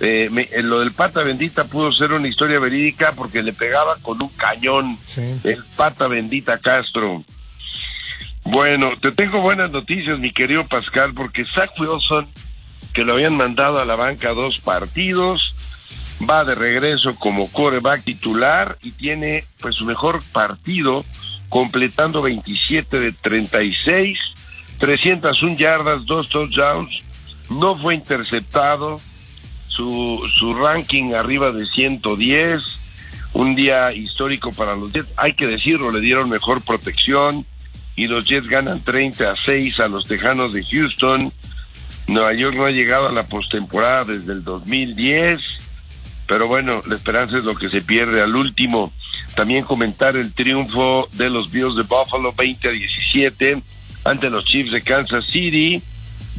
eh, lo del pata bendita pudo ser una historia verídica porque le pegaba con un cañón el pata bendita Castro. Bueno, te tengo buenas noticias, mi querido Pascal, porque Zach Wilson, que lo habían mandado a la banca dos partidos, va de regreso como coreback titular y tiene pues su mejor partido, completando 27 de 36, 301 yardas, dos touchdowns, no fue interceptado, su, su ranking arriba de 110, un día histórico para los Jets, hay que decirlo, le dieron mejor protección y los Jets ganan 30 a 6 a los Tejanos de Houston. Nueva York no ha llegado a la postemporada desde el 2010, pero bueno, la esperanza es lo que se pierde al último. También comentar el triunfo de los Bills de Buffalo 20 a 17 ante los Chiefs de Kansas City.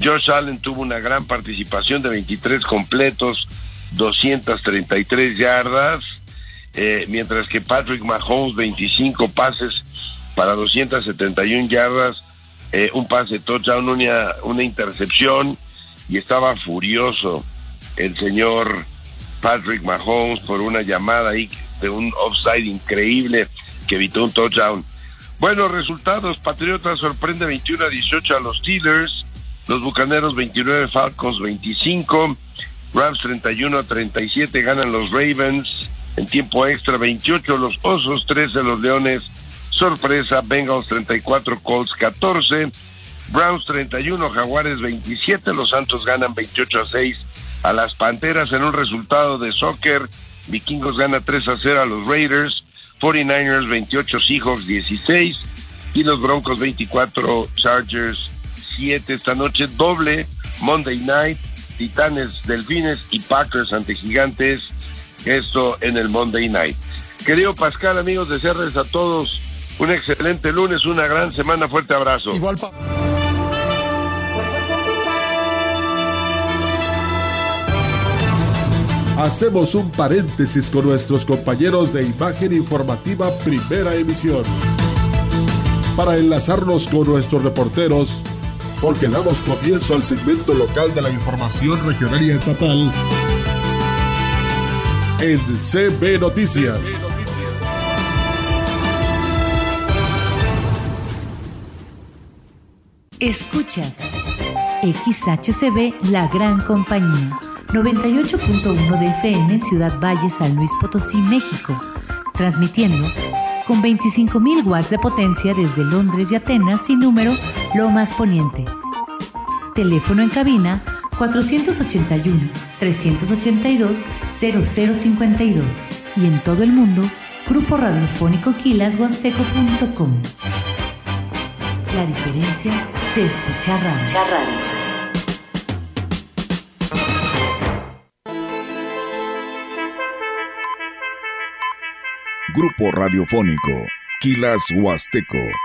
Josh Allen tuvo una gran participación de 23 completos, 233 yardas, eh, mientras que Patrick Mahomes 25 pases para 271 yardas, eh, un pase touchdown, una, una intercepción y estaba furioso el señor Patrick Mahomes por una llamada ahí de un offside increíble que evitó un touchdown. Buenos resultados, Patriotas sorprende 21 a 18 a los Steelers, los Bucaneros 29, Falcons 25, Rams 31 a 37 ganan los Ravens, en tiempo extra 28 los Osos, 13 los Leones, sorpresa Bengals 34, Colts 14, Browns 31, Jaguares 27, los Santos ganan 28 a 6 a las Panteras en un resultado de soccer, Vikingos gana 3 a 0 a los Raiders, 49ers 28, Seahawks 16 y los Broncos 24, Chargers esta noche, doble Monday Night, Titanes, Delfines y Packers ante Gigantes, esto en el Monday Night. Querido Pascal, amigos, desearles a todos un excelente lunes, una gran semana, fuerte abrazo. Igual, Hacemos un paréntesis con nuestros compañeros de Imagen Informativa Primera Emisión. Para enlazarnos con nuestros reporteros, porque damos comienzo al segmento local de la información regional y estatal en CB Noticias. Escuchas XHCB La Gran Compañía, 98.1 de FM en Ciudad Valle, San Luis Potosí, México, transmitiendo con 25.000 watts de potencia desde Londres y Atenas sin número lo más Poniente. Teléfono en cabina 481-382-0052 y en todo el mundo Grupo Radiofónico Quilashuasteco.com. La diferencia de escuchar radio. Grupo Radiofónico, Quilas Huasteco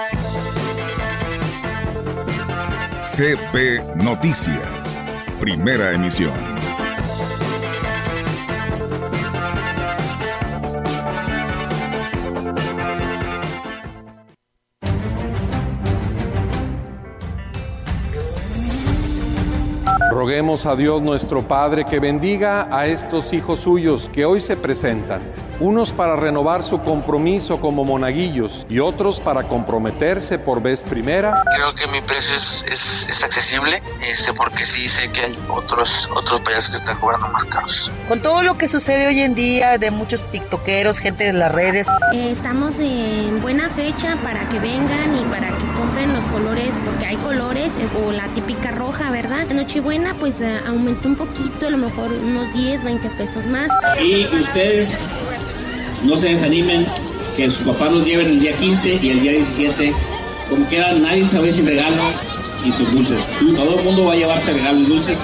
CP Noticias, primera emisión. Roguemos a Dios nuestro Padre que bendiga a estos hijos suyos que hoy se presentan unos para renovar su compromiso como monaguillos y otros para comprometerse por vez primera. Creo que mi precio es, accesible, este, porque sí sé que hay otros, otros payasos que están cobrando más caros. Con todo lo que sucede hoy en día de muchos tiktokeros, gente de las redes. Eh, estamos en buena fecha para que vengan y para que compren los colores, porque hay colores, eh, o la típica roja, ¿verdad? Nochebuena pues eh, aumentó un poquito, a lo mejor unos 10, 20 pesos más. Y ustedes no se desanimen, que sus papás los lleven el día 15 y el día 17. Como quieran, nadie sabe sin regalos y sus dulces. Todo el mundo va a llevarse regalos dulces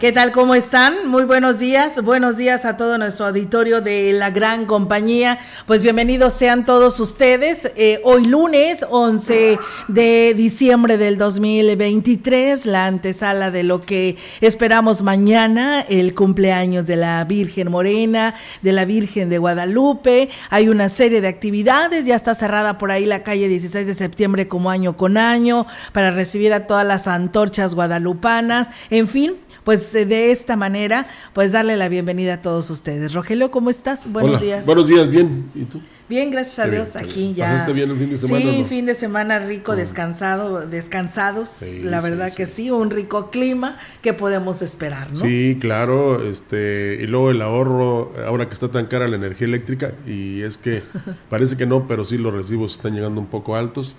¿Qué tal? ¿Cómo están? Muy buenos días. Buenos días a todo nuestro auditorio de la gran compañía. Pues bienvenidos sean todos ustedes. Eh, hoy lunes 11 de diciembre del 2023, la antesala de lo que esperamos mañana, el cumpleaños de la Virgen Morena, de la Virgen de Guadalupe. Hay una serie de actividades. Ya está cerrada por ahí la calle 16 de septiembre como año con año para recibir a todas las antorchas guadalupanas. En fin, pues de esta manera, pues darle la bienvenida a todos ustedes. Rogelio, ¿cómo estás? Buenos días. Buenos días, bien. ¿Y tú? Bien, gracias a Dios, aquí ya. ¿Pasaste bien el fin de semana? Sí, fin de semana rico, descansado, descansados. la verdad que sí, un rico clima que podemos esperar, ¿no? Sí, claro, este, y luego el ahorro, ahora que está tan cara la energía eléctrica, y es que parece que no, pero sí los recibos están llegando un poco altos.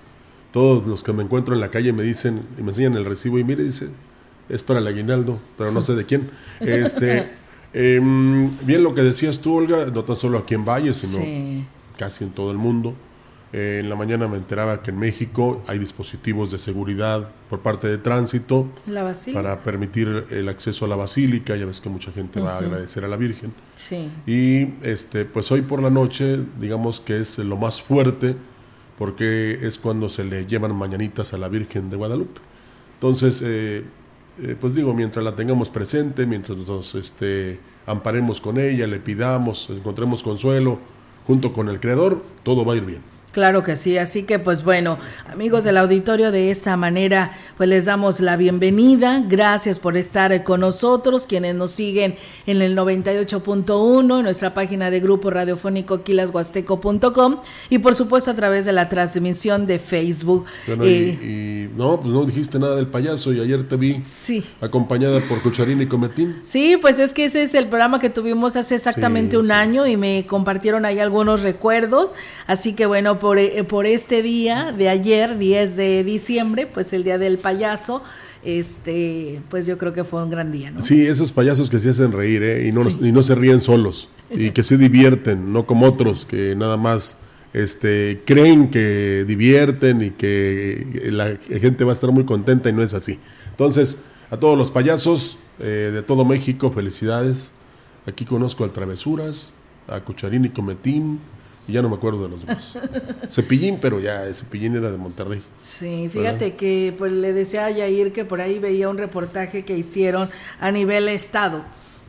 Todos los que me encuentro en la calle me dicen, y me enseñan el recibo, y mire, dice, es para el aguinaldo, pero no sé de quién. Este, em, bien lo que decías tú, Olga, no tan solo aquí en Valle, sino casi en todo el mundo. Eh, en la mañana me enteraba que en México hay dispositivos de seguridad por parte de tránsito para permitir el acceso a la basílica. Ya ves que mucha gente va a agradecer a la Virgen. Sí. Y este, pues hoy por la noche, digamos que es lo más fuerte, porque es cuando se le llevan mañanitas a la Virgen de Guadalupe. Entonces, eh, eh, pues digo, mientras la tengamos presente, mientras nos este, amparemos con ella, le pidamos, encontremos consuelo junto con el Creador, todo va a ir bien. Claro que sí, así que pues bueno, amigos del auditorio, de esta manera pues les damos la bienvenida, gracias por estar con nosotros, quienes nos siguen en el 98.1, en nuestra página de grupo radiofónico quilashuasteco.com y por supuesto a través de la transmisión de Facebook. Bueno, y, eh, no, pues no dijiste nada del payaso y ayer te vi sí. acompañada por Cucharín y Cometín. Sí, pues es que ese es el programa que tuvimos hace exactamente un año y me compartieron ahí algunos recuerdos, así que bueno, por, eh, por este día de ayer, 10 de diciembre, pues el día del payaso, este, pues yo creo que fue un gran día, ¿no? Sí, esos payasos que se hacen reír, ¿eh? Y no, y no se ríen solos, y que se divierten, no como otros que nada más este, creen que divierten y que la gente va a estar muy contenta y no es así. Entonces, a todos los payasos eh, de todo México, felicidades. Aquí conozco al Travesuras, a Cucharín y Cometín, y ya no me acuerdo de los demás. Cepillín, pero ya Cepillín era de Monterrey. Sí, fíjate que pues le decía a Yair que por ahí veía un reportaje que hicieron a nivel estado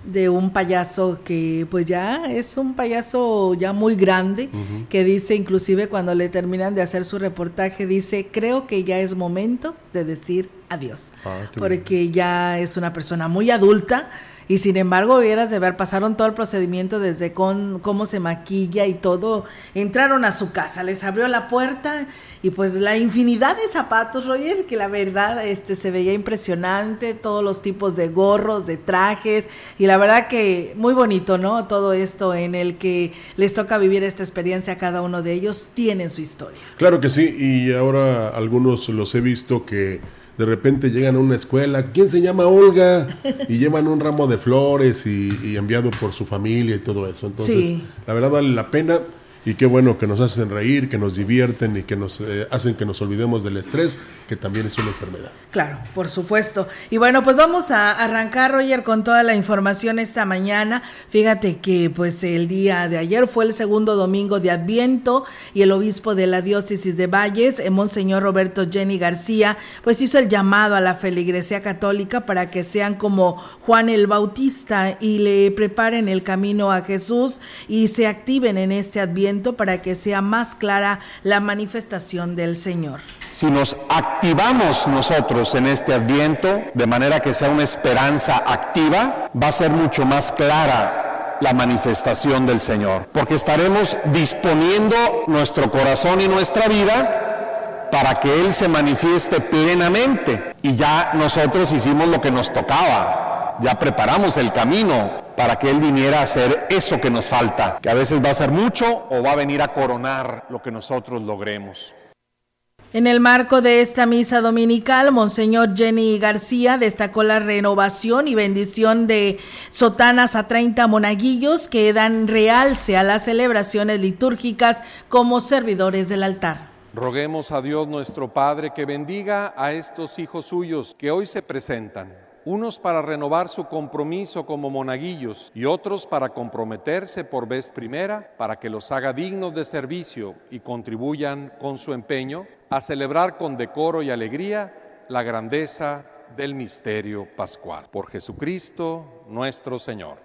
de un payaso que pues ya es un payaso ya muy grande, que dice inclusive cuando le terminan de hacer su reportaje, dice, creo que ya es momento de decir adiós, ah, porque ya es una persona muy adulta, y sin embargo vieras de ver, pasaron todo el procedimiento desde con cómo se maquilla y todo, entraron a su casa, les abrió la puerta y pues la infinidad de zapatos, Roger, que la verdad este se veía impresionante, todos los tipos de gorros, de trajes y la verdad que muy bonito, ¿no? Todo esto en el que les toca vivir esta experiencia a cada uno de ellos tienen su historia. Claro que sí, y ahora algunos los he visto que de repente llegan a una escuela, ¿quién se llama Olga? Y llevan un ramo de flores y, enviado por su familia y todo eso. Entonces, la verdad vale la pena y qué bueno que nos hacen reír, que nos divierten y que nos eh, hacen que nos olvidemos del estrés, que también es una enfermedad. Claro, por supuesto. Y bueno, pues vamos a arrancar, Roger, con toda la información esta mañana. Fíjate que pues el día de ayer fue el segundo domingo de Adviento y el obispo de la diócesis de Valles, el Monseñor Roberto Jenny García, pues hizo el llamado a la feligresía católica para que sean como Juan el Bautista y le preparen el camino a Jesús y se activen en este Adviento para que sea más clara la manifestación del Señor. Si nos activamos nosotros en este adviento, de manera que sea una esperanza activa, va a ser mucho más clara la manifestación del Señor, porque estaremos disponiendo nuestro corazón y nuestra vida para que Él se manifieste plenamente. Y ya nosotros hicimos lo que nos tocaba, ya preparamos el camino para que Él viniera a hacer eso que nos falta, que a veces va a ser mucho o va a venir a coronar lo que nosotros logremos. En el marco de esta misa dominical, Monseñor Jenny García destacó la renovación y bendición de sotanas a 30 monaguillos que dan realce a las celebraciones litúrgicas como servidores del altar. Roguemos a Dios nuestro Padre que bendiga a estos hijos suyos que hoy se presentan, unos para renovar su compromiso como monaguillos y otros para comprometerse por vez primera, para que los haga dignos de servicio y contribuyan con su empeño a celebrar con decoro y alegría la grandeza del misterio pascual. Por Jesucristo nuestro Señor.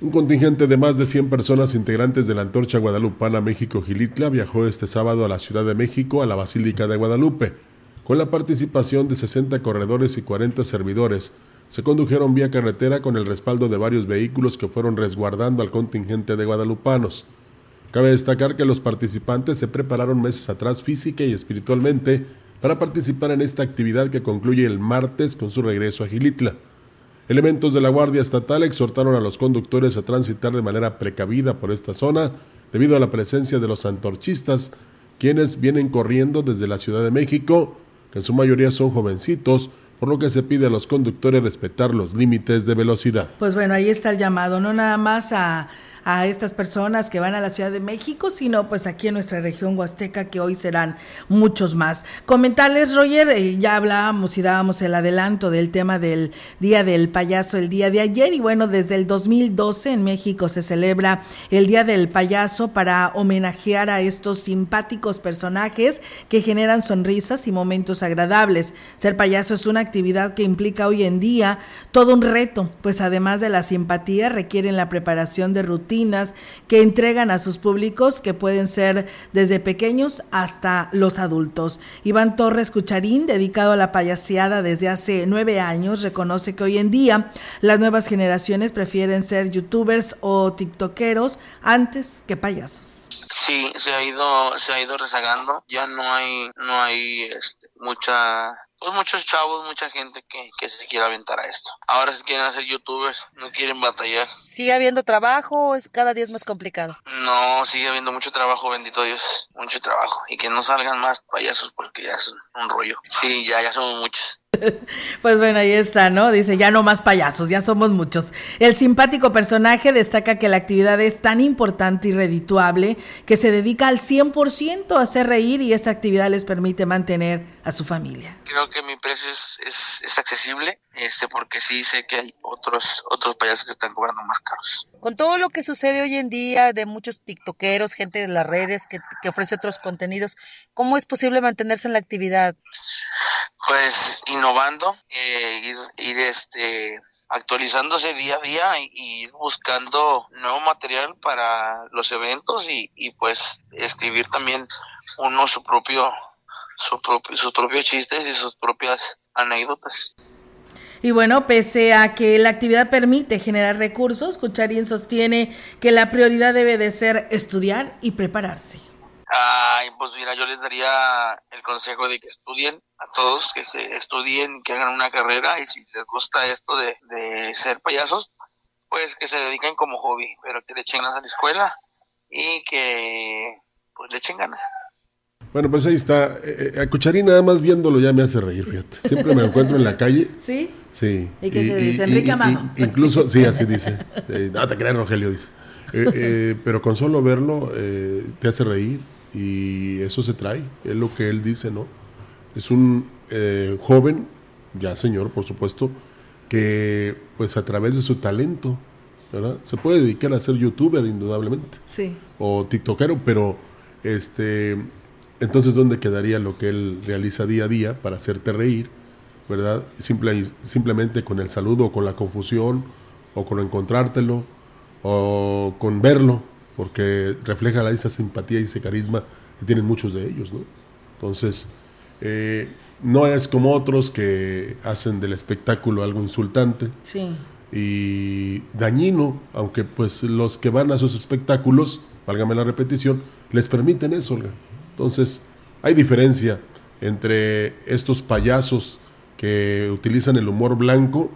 Un contingente de más de 100 personas integrantes de la Antorcha Guadalupana México-Gilitla viajó este sábado a la Ciudad de México, a la Basílica de Guadalupe. Con la participación de 60 corredores y 40 servidores, se condujeron vía carretera con el respaldo de varios vehículos que fueron resguardando al contingente de guadalupanos. Cabe destacar que los participantes se prepararon meses atrás física y espiritualmente para participar en esta actividad que concluye el martes con su regreso a Gilitla. Elementos de la Guardia Estatal exhortaron a los conductores a transitar de manera precavida por esta zona debido a la presencia de los antorchistas, quienes vienen corriendo desde la Ciudad de México, que en su mayoría son jovencitos, por lo que se pide a los conductores respetar los límites de velocidad. Pues bueno, ahí está el llamado, no nada más a a estas personas que van a la Ciudad de México, sino pues aquí en nuestra región huasteca, que hoy serán muchos más. Comentarles, Roger, eh, ya hablábamos y dábamos el adelanto del tema del Día del Payaso el día de ayer, y bueno, desde el 2012 en México se celebra el Día del Payaso para homenajear a estos simpáticos personajes que generan sonrisas y momentos agradables. Ser payaso es una actividad que implica hoy en día todo un reto, pues además de la simpatía requieren la preparación de que entregan a sus públicos, que pueden ser desde pequeños hasta los adultos. Iván Torres Cucharín, dedicado a la payaseada desde hace nueve años, reconoce que hoy en día las nuevas generaciones prefieren ser youtubers o tiktokeros antes que payasos. Sí, se ha ido, se ha ido rezagando. Ya no hay, no hay este, mucha pues muchos chavos, mucha gente que, que se quiere aventar a esto. Ahora se quieren hacer youtubers, no quieren batallar. ¿Sigue habiendo trabajo o es cada día es más complicado? No, sigue habiendo mucho trabajo, bendito Dios, mucho trabajo. Y que no salgan más payasos porque ya es un rollo. Sí, ya, ya somos muchos. Pues bueno, ahí está, ¿no? Dice, ya no más payasos, ya somos muchos. El simpático personaje destaca que la actividad es tan importante y redituable que se dedica al 100% a hacer reír y esta actividad les permite mantener a su familia. Creo que mi precio es, es, accesible, este, porque sí sé que hay otros, otros payasos que están cobrando más caros. Con todo lo que sucede hoy en día de muchos tiktokeros, gente de las redes que, que ofrece otros contenidos, ¿cómo es posible mantenerse en la actividad? Pues innovando, eh, ir, ir este actualizándose día a día y, ir buscando nuevo material para los eventos y, y pues escribir también uno su propio su propio, sus propios chistes y sus propias anécdotas. Y bueno, pese a que la actividad permite generar recursos, Cucharín sostiene que la prioridad debe de ser estudiar y prepararse. Ay, pues mira, yo les daría el consejo de que estudien a todos, que se estudien, que hagan una carrera y si les gusta esto de, de ser payasos, pues que se dediquen como hobby, pero que le echen ganas a la escuela y que pues le echen ganas. Bueno, pues ahí está. Eh, eh, a Cucharín nada más viéndolo ya me hace reír, fíjate. Siempre me encuentro en la calle. ¿Sí? Sí. ¿Y qué te dice? Enrique Amado. incluso, sí, así dice. Eh, no te creas, Rogelio, dice. pero con solo verlo te hace reír y eso se trae, es lo que él dice, ¿no? Es un joven, ya señor, por supuesto, que pues a través de su talento, ¿verdad? Se puede dedicar a ser youtuber, indudablemente. Sí. O tiktokero, pero este entonces, ¿dónde quedaría lo que él realiza día a día para hacerte reír? ¿Verdad? Simple, simplemente con el saludo o con la confusión o con encontrártelo o con verlo, porque refleja esa simpatía y ese carisma que tienen muchos de ellos, ¿no? Entonces, eh, no es como otros que hacen del espectáculo algo insultante y dañino, aunque pues los que van a sus espectáculos, válgame la repetición, les permiten eso, Olga. Entonces, hay diferencia entre estos payasos que utilizan el humor blanco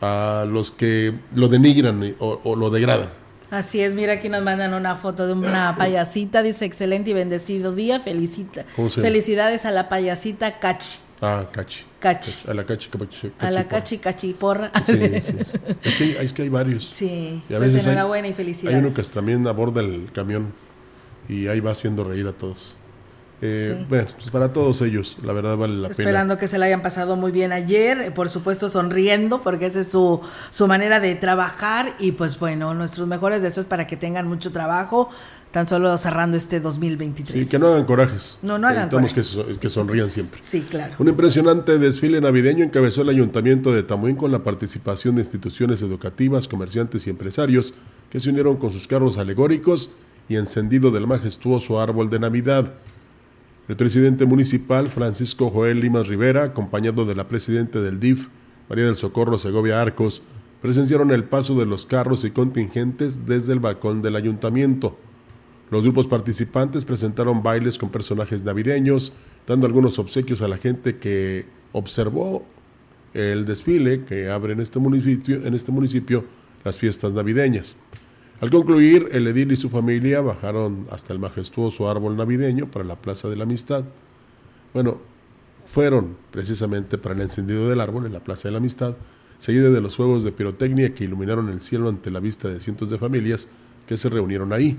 a los que lo denigran o, lo degradan. Así es, mira aquí nos mandan una foto de una payasita, dice excelente y bendecido día, felicita. Felicidades a la payasita Cachi. Ah, Cachi. Cachi. A la Cachi, Cachi, A la Cachi, Cachi porra. Sí, sí, Es, que hay, es que hay varios. Sí, y a pues enhorabuena y felicidades. Hay uno que también aborda el camión y ahí va haciendo reír a todos. Eh, bueno, pues para todos ellos, la verdad vale la pena. Esperando que se la hayan pasado muy bien ayer, eh, por supuesto sonriendo, porque esa es su, su manera de trabajar y pues bueno, nuestros mejores deseos para que tengan mucho trabajo, tan solo cerrando este 2023. Sí, que no hagan corajes. No, no hagan corajes. Que, que sonrían siempre. Sí, claro. Un impresionante desfile navideño encabezó el Ayuntamiento de Tamuín con la participación de instituciones educativas, comerciantes y empresarios que se unieron con sus carros alegóricos y encendido del majestuoso árbol de Navidad. El presidente municipal, Francisco Joel Limas Rivera, acompañado de la presidenta del DIF, María del Socorro Segovia Arcos, presenciaron el paso de los carros y contingentes desde el balcón del ayuntamiento. Los grupos participantes presentaron bailes con personajes navideños, dando algunos obsequios a la gente que observó el desfile que abre en este municipio, en este municipio las fiestas navideñas. Al concluir, el edil y su familia bajaron hasta el majestuoso árbol navideño para la Plaza de la Amistad. Bueno, fueron precisamente para el encendido del árbol en la Plaza de la Amistad, seguida de los fuegos de pirotecnia que iluminaron el cielo ante la vista de cientos de familias que se reunieron ahí.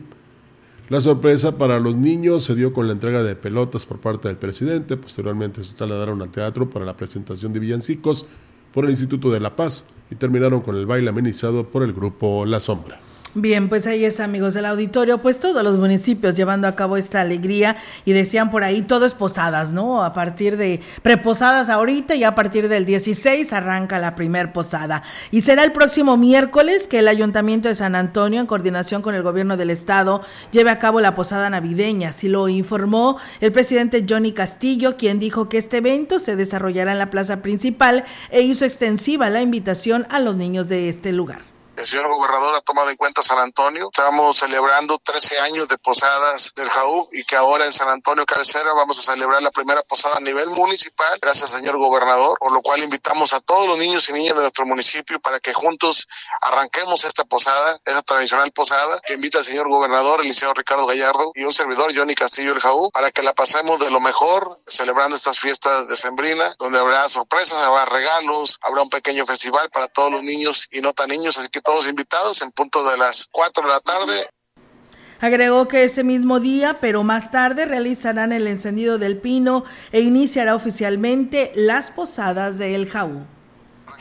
La sorpresa para los niños se dio con la entrega de pelotas por parte del presidente, posteriormente se trasladaron al teatro para la presentación de villancicos por el Instituto de la Paz y terminaron con el baile amenizado por el grupo La Sombra. Bien, pues ahí es, amigos del auditorio, pues todos los municipios llevando a cabo esta alegría y decían por ahí todo es posadas, ¿no? A partir de preposadas ahorita y a partir del 16 arranca la primer posada. Y será el próximo miércoles que el Ayuntamiento de San Antonio, en coordinación con el gobierno del estado, lleve a cabo la posada navideña. Así lo informó el presidente Johnny Castillo, quien dijo que este evento se desarrollará en la plaza principal e hizo extensiva la invitación a los niños de este lugar el señor gobernador ha tomado en cuenta San Antonio. Estamos celebrando 13 años de posadas del JAU y que ahora en San Antonio Cabecera vamos a celebrar la primera posada a nivel municipal, gracias señor gobernador, por lo cual invitamos a todos los niños y niñas de nuestro municipio para que juntos arranquemos esta posada, esa tradicional posada. Que invita al señor gobernador, el licenciado Ricardo Gallardo y un servidor, Johnny Castillo, el JAU, para que la pasemos de lo mejor celebrando estas fiestas de Sembrina, donde habrá sorpresas, habrá regalos, habrá un pequeño festival para todos los niños y no tan niños, así que todos invitados en punto de las 4 de la tarde. Agregó que ese mismo día, pero más tarde, realizarán el encendido del pino e iniciará oficialmente las posadas de El Jaú.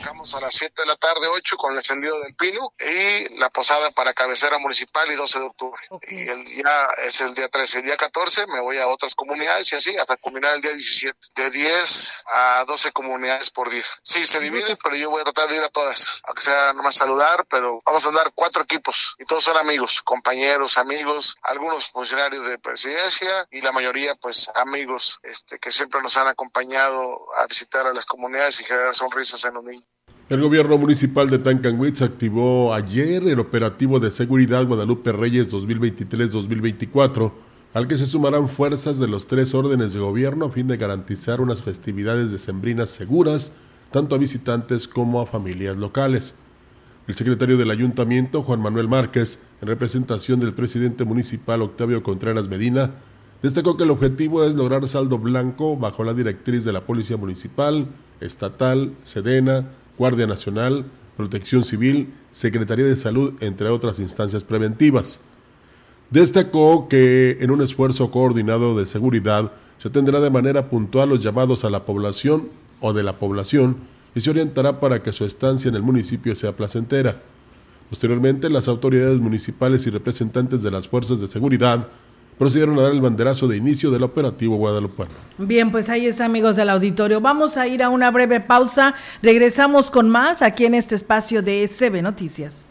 Arrancamos a las 7 de la tarde, 8 con el encendido del pino y la posada para cabecera municipal y 12 de octubre. Y el día es el día 13. El día 14 me voy a otras comunidades y así hasta culminar el día 17. De 10 a 12 comunidades por día. Sí, se divide, pero yo voy a tratar de ir a todas. Aunque sea nomás saludar, pero vamos a andar cuatro equipos y todos son amigos, compañeros, amigos, algunos funcionarios de presidencia y la mayoría pues amigos este, que siempre nos han acompañado a visitar a las comunidades y generar sonrisas en los niños. El gobierno municipal de Tancanwitz activó ayer el operativo de seguridad Guadalupe Reyes 2023-2024, al que se sumarán fuerzas de los tres órdenes de gobierno a fin de garantizar unas festividades decembrinas seguras, tanto a visitantes como a familias locales. El secretario del ayuntamiento, Juan Manuel Márquez, en representación del presidente municipal Octavio Contreras Medina, destacó que el objetivo es lograr saldo blanco bajo la directriz de la Policía Municipal, Estatal, Sedena, Guardia Nacional, Protección Civil, Secretaría de Salud, entre otras instancias preventivas. Destacó que en un esfuerzo coordinado de seguridad se tendrá de manera puntual los llamados a la población o de la población y se orientará para que su estancia en el municipio sea placentera. Posteriormente, las autoridades municipales y representantes de las fuerzas de seguridad procedieron a dar el banderazo de inicio del operativo Guadalupe. Bien, pues ahí es amigos del auditorio. Vamos a ir a una breve pausa. Regresamos con más aquí en este espacio de CB Noticias.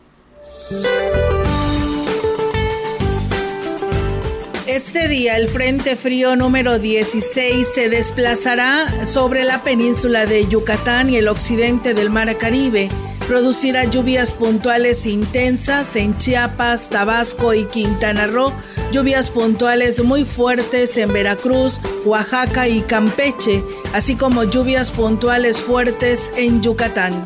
Este día el Frente Frío número 16 se desplazará sobre la península de Yucatán y el occidente del Mar Caribe. Producirá lluvias puntuales intensas en Chiapas, Tabasco y Quintana Roo lluvias puntuales muy fuertes en Veracruz, Oaxaca y Campeche, así como lluvias puntuales fuertes en Yucatán.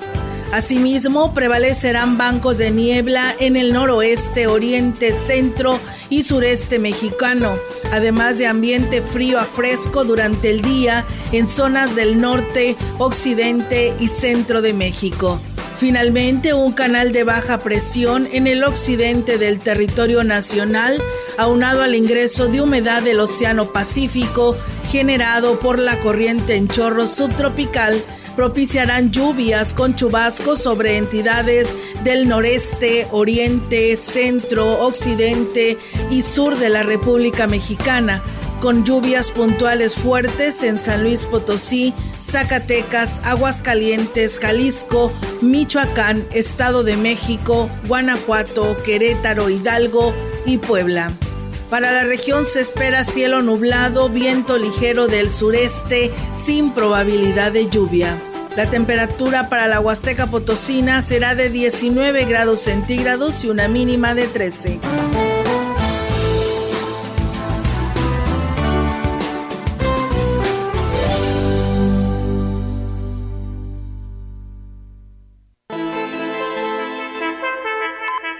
Asimismo, prevalecerán bancos de niebla en el noroeste, oriente, centro y sureste mexicano, además de ambiente frío a fresco durante el día en zonas del norte, occidente y centro de México. Finalmente, un canal de baja presión en el occidente del territorio nacional, aunado al ingreso de humedad del Océano Pacífico generado por la corriente en chorro subtropical, propiciarán lluvias con chubascos sobre entidades del noreste, oriente, centro, occidente y sur de la República Mexicana, con lluvias puntuales fuertes en San Luis Potosí, Zacatecas, Aguascalientes, Jalisco, Michoacán, Estado de México, Guanajuato, Querétaro, Hidalgo y Puebla. Para la región se espera cielo nublado, viento ligero del sureste sin probabilidad de lluvia. La temperatura para la Huasteca Potosina será de 19 grados centígrados y una mínima de 13.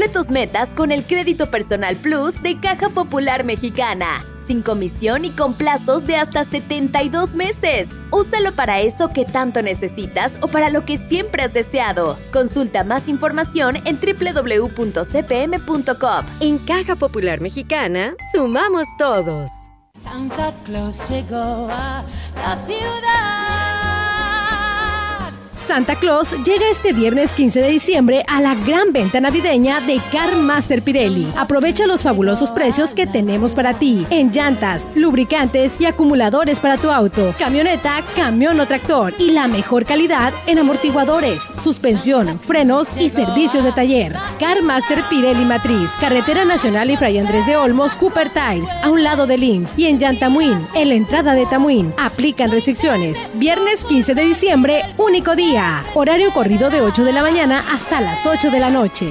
Cumple tus metas con el crédito personal Plus de Caja Popular Mexicana. Sin comisión y con plazos de hasta 72 meses. Úsalo para eso que tanto necesitas o para lo que siempre has deseado. Consulta más información en www.cpm.com. En Caja Popular Mexicana, sumamos todos. Santa Claus llegó a la ciudad. Santa Claus llega este viernes 15 de diciembre a la gran venta navideña de Car Master Pirelli. Aprovecha los fabulosos precios que tenemos para ti en llantas, lubricantes y acumuladores para tu auto, camioneta, camión o tractor y la mejor calidad en amortiguadores, suspensión, frenos y servicios de taller. Car Master Pirelli Matriz, Carretera Nacional y Fray Andrés de Olmos, Cooper Tires, a un lado de Links y en Yantamuín, en la entrada de Tamuín. Aplican restricciones. Viernes 15 de diciembre, único día. Horario corrido de 8 de la mañana hasta las 8 de la noche.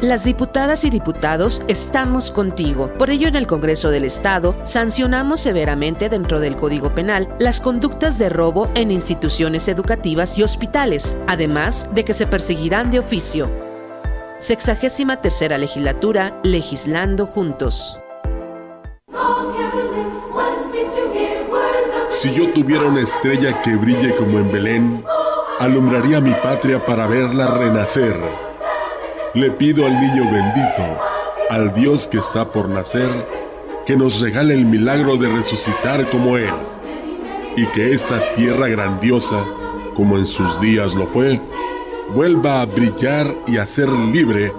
Las diputadas y diputados estamos contigo. Por ello, en el Congreso del Estado, sancionamos severamente dentro del Código Penal las conductas de robo en instituciones educativas y hospitales, además de que se perseguirán de oficio. Sexagésima tercera legislatura, legislando juntos. Si yo tuviera una estrella que brille como en Belén, alumbraría mi patria para verla renacer. Le pido al niño bendito, al Dios que está por nacer, que nos regale el milagro de resucitar como Él, y que esta tierra grandiosa, como en sus días lo fue, vuelva a brillar y a ser libre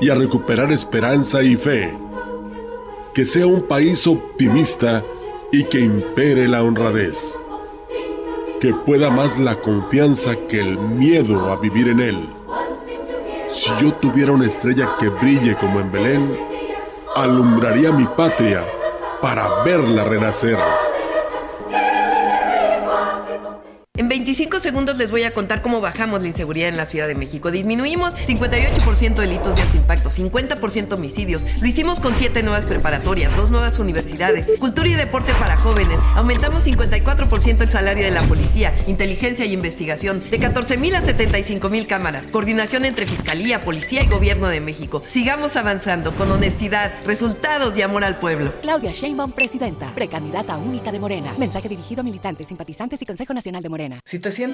y a recuperar esperanza y fe. Que sea un país optimista y que impere la honradez, que pueda más la confianza que el miedo a vivir en él. Si yo tuviera una estrella que brille como en Belén, alumbraría mi patria para verla renacer. Segundos les voy a contar cómo bajamos la inseguridad en la Ciudad de México. Disminuimos 58% delitos de alto impacto, 50% homicidios. Lo hicimos con 7 nuevas preparatorias, 2 nuevas universidades, cultura y deporte para jóvenes. Aumentamos 54% el salario de la policía, inteligencia y investigación, de 14 mil a 75 mil cámaras. Coordinación entre Fiscalía, Policía y Gobierno de México. Sigamos avanzando con honestidad, resultados y amor al pueblo. Claudia Sheinbaum, presidenta, precandidata única de Morena. Mensaje dirigido a militantes, simpatizantes y Consejo Nacional de Morena. Si te sientes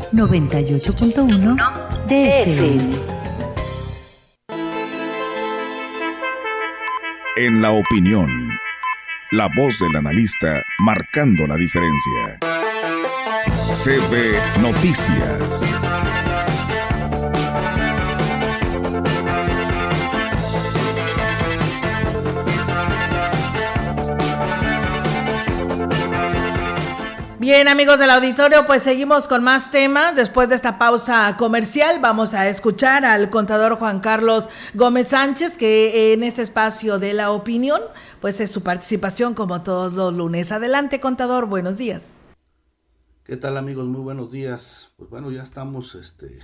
98.1 DFM. En la opinión, la voz del analista marcando la diferencia. CB Noticias. Bien, amigos del auditorio, pues seguimos con más temas. Después de esta pausa comercial, vamos a escuchar al contador Juan Carlos Gómez Sánchez, que en este espacio de la opinión, pues es su participación como todos los lunes. Adelante, contador, buenos días. ¿Qué tal, amigos? Muy buenos días. Pues bueno, ya estamos este,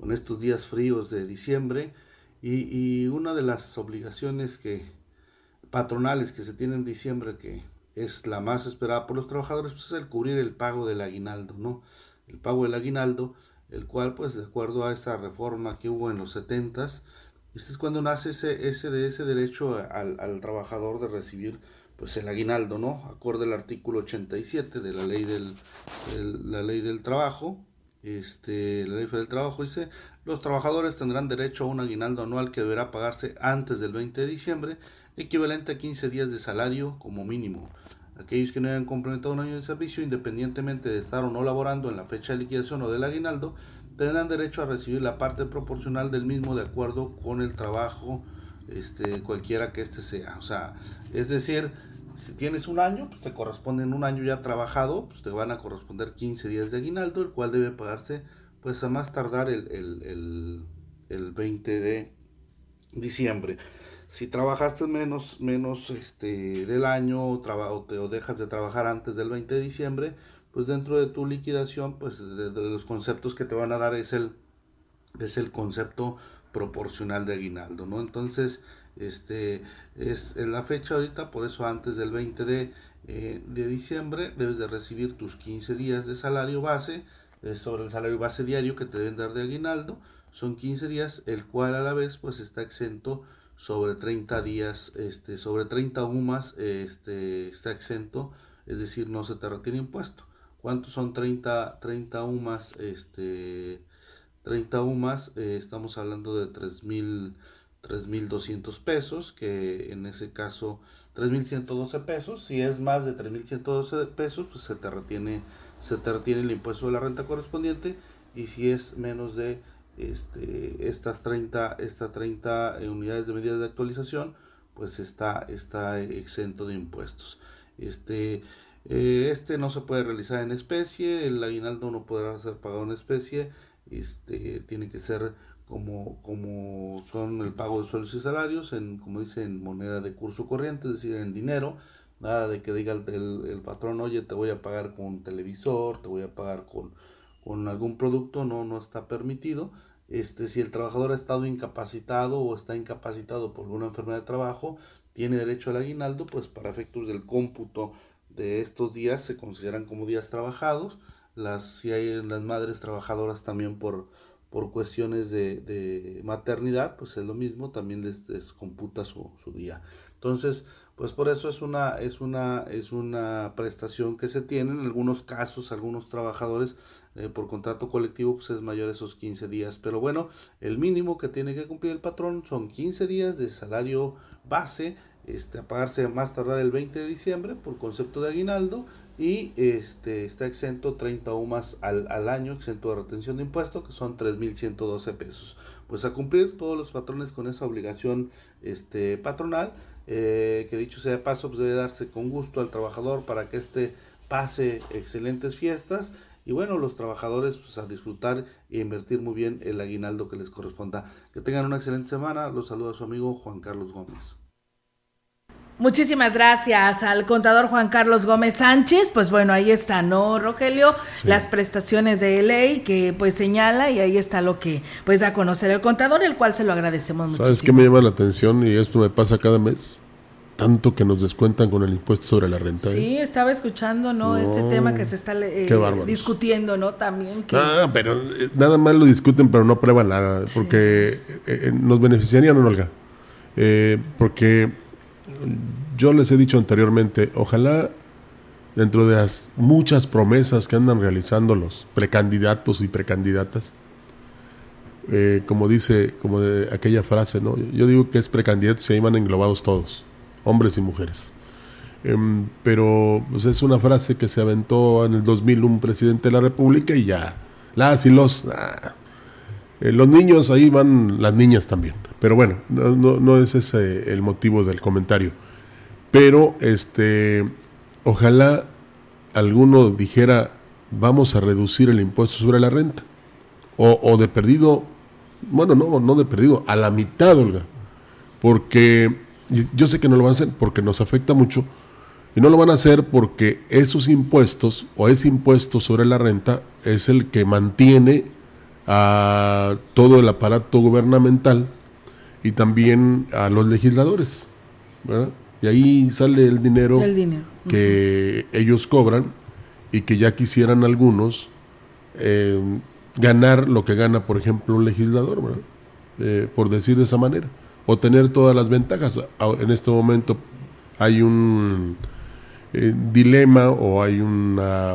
con estos días fríos de diciembre y, y una de las obligaciones que patronales que se tienen en diciembre que es la más esperada por los trabajadores, pues es el cubrir el pago del aguinaldo, ¿no? El pago del aguinaldo, el cual, pues, de acuerdo a esa reforma que hubo en los setentas, este es cuando nace ese, ese, de ese derecho al, al, trabajador de recibir, pues, el aguinaldo, ¿no? Acorde al artículo 87 de la ley del, del la ley del trabajo, este, la ley del trabajo dice, los trabajadores tendrán derecho a un aguinaldo anual que deberá pagarse antes del 20 de diciembre, equivalente a 15 días de salario como mínimo. Aquellos que no hayan complementado un año de servicio, independientemente de estar o no laborando en la fecha de liquidación o del aguinaldo, tendrán derecho a recibir la parte proporcional del mismo de acuerdo con el trabajo, este, cualquiera que este sea. O sea, es decir, si tienes un año, pues te corresponde en un año ya trabajado, pues te van a corresponder 15 días de aguinaldo, el cual debe pagarse pues a más tardar el 20 de diciembre si trabajaste menos, menos este, del año o, te, o dejas de trabajar antes del 20 de diciembre, pues dentro de tu liquidación, pues de, los conceptos que te van a dar es el, es el concepto proporcional de aguinaldo, ¿no? Entonces, este es en la fecha ahorita, por eso antes del 20 de, eh, de diciembre debes de recibir tus 15 días de salario base sobre el salario base diario que te deben dar de aguinaldo, son 15 días, el cual a la vez pues está exento sobre 30 días, este, sobre 30 UMAS este, está exento, es decir, no se te retiene impuesto. ¿Cuántos son 30, 30 UMAS? Este, 30 UMAS, eh, estamos hablando de 3.200 pesos, que en ese caso 3.112 pesos. Si es más de 3.112 pesos, pues se se te retiene el impuesto de la renta correspondiente. Y si es menos de este, estas 30, estas 30 eh, unidades de medidas de actualización, pues está, está exento de impuestos. Este, Eh, este no se puede realizar en especie, el aguinaldo no podrá ser pagado en especie, este, tiene que ser como, como son el pago de sueldos y salarios, en, como dice, en moneda de curso corriente, es decir, en dinero, nada de que diga el, el, patrón, oye, te voy a pagar con televisor, te voy a pagar con, con algún producto, no, no está permitido. Este, si el trabajador ha estado incapacitado o está incapacitado por alguna enfermedad de trabajo, tiene derecho al aguinaldo, pues para efectos del cómputo de estos días se consideran como días trabajados. Las, si hay las madres trabajadoras también por, por cuestiones de, de maternidad, pues es lo mismo, también les, les computa su, su, día. Entonces, pues por eso es una, es, una, es una prestación que se tiene. En algunos casos, algunos trabajadores eh, por contrato colectivo, pues es mayor a esos 15 días. Pero bueno, el mínimo que tiene que cumplir el patrón son 15 días de salario base, este, a pagarse más tardar el 20 de diciembre por concepto de aguinaldo y este está exento 30 UMAS al, al año, exento de retención de impuestos, que son 3.112 pesos. Pues a cumplir todos los patrones con esa obligación este, patronal, eh, que dicho sea de paso, pues debe darse con gusto al trabajador para que éste pase excelentes fiestas y bueno, los trabajadores pues a disfrutar e invertir muy bien el aguinaldo que les corresponda. Que tengan una excelente semana. Los saluda su amigo Juan Carlos Gómez. Muchísimas gracias al contador Juan Carlos Gómez Sánchez. Pues bueno, ahí está, ¿no, Rogelio? Sí. Las prestaciones de ley que pues señala y ahí está lo que pues da a conocer el contador, el cual se lo agradecemos muchísimo. ¿Sabes qué me llama la atención? Y esto me pasa cada mes. Tanto que nos descuentan con el impuesto sobre la renta. Sí, ¿eh? estaba escuchando, ¿no? no Ese tema que se está eh, discutiendo, ¿no? También. Que... Ah, pero eh, nada más lo discuten, pero no prueban nada. Porque nos beneficiarían, ¿no, Olga? porque yo les he dicho anteriormente, ojalá dentro de las muchas promesas que andan realizando los precandidatos y precandidatas, como dice, como de aquella frase, ¿no? Yo digo que es precandidato y ahí van englobados todos, hombres y mujeres. Eh, pero pues es una frase que se aventó en el 2000 un presidente de la República y ya, las y los... Ah, eh, los niños, ahí van las niñas también. Pero bueno, no, no, no es ese el motivo del comentario. Pero este, ojalá alguno dijera, vamos a reducir el impuesto sobre la renta. O, o, de perdido, bueno, no, no de perdido, a la mitad, Olga. Porque yo sé que no lo van a hacer porque nos afecta mucho. Y no lo van a hacer porque esos impuestos o ese impuesto sobre la renta es el que mantiene a todo el aparato gubernamental y también a los legisladores. ¿verdad? Y ahí sale el dinero, el dinero. que uh -huh. ellos cobran y que ya quisieran algunos eh, ganar lo que gana, por ejemplo, un legislador, eh, por decir de esa manera, o tener todas las ventajas. En este momento hay un eh, dilema o hay una,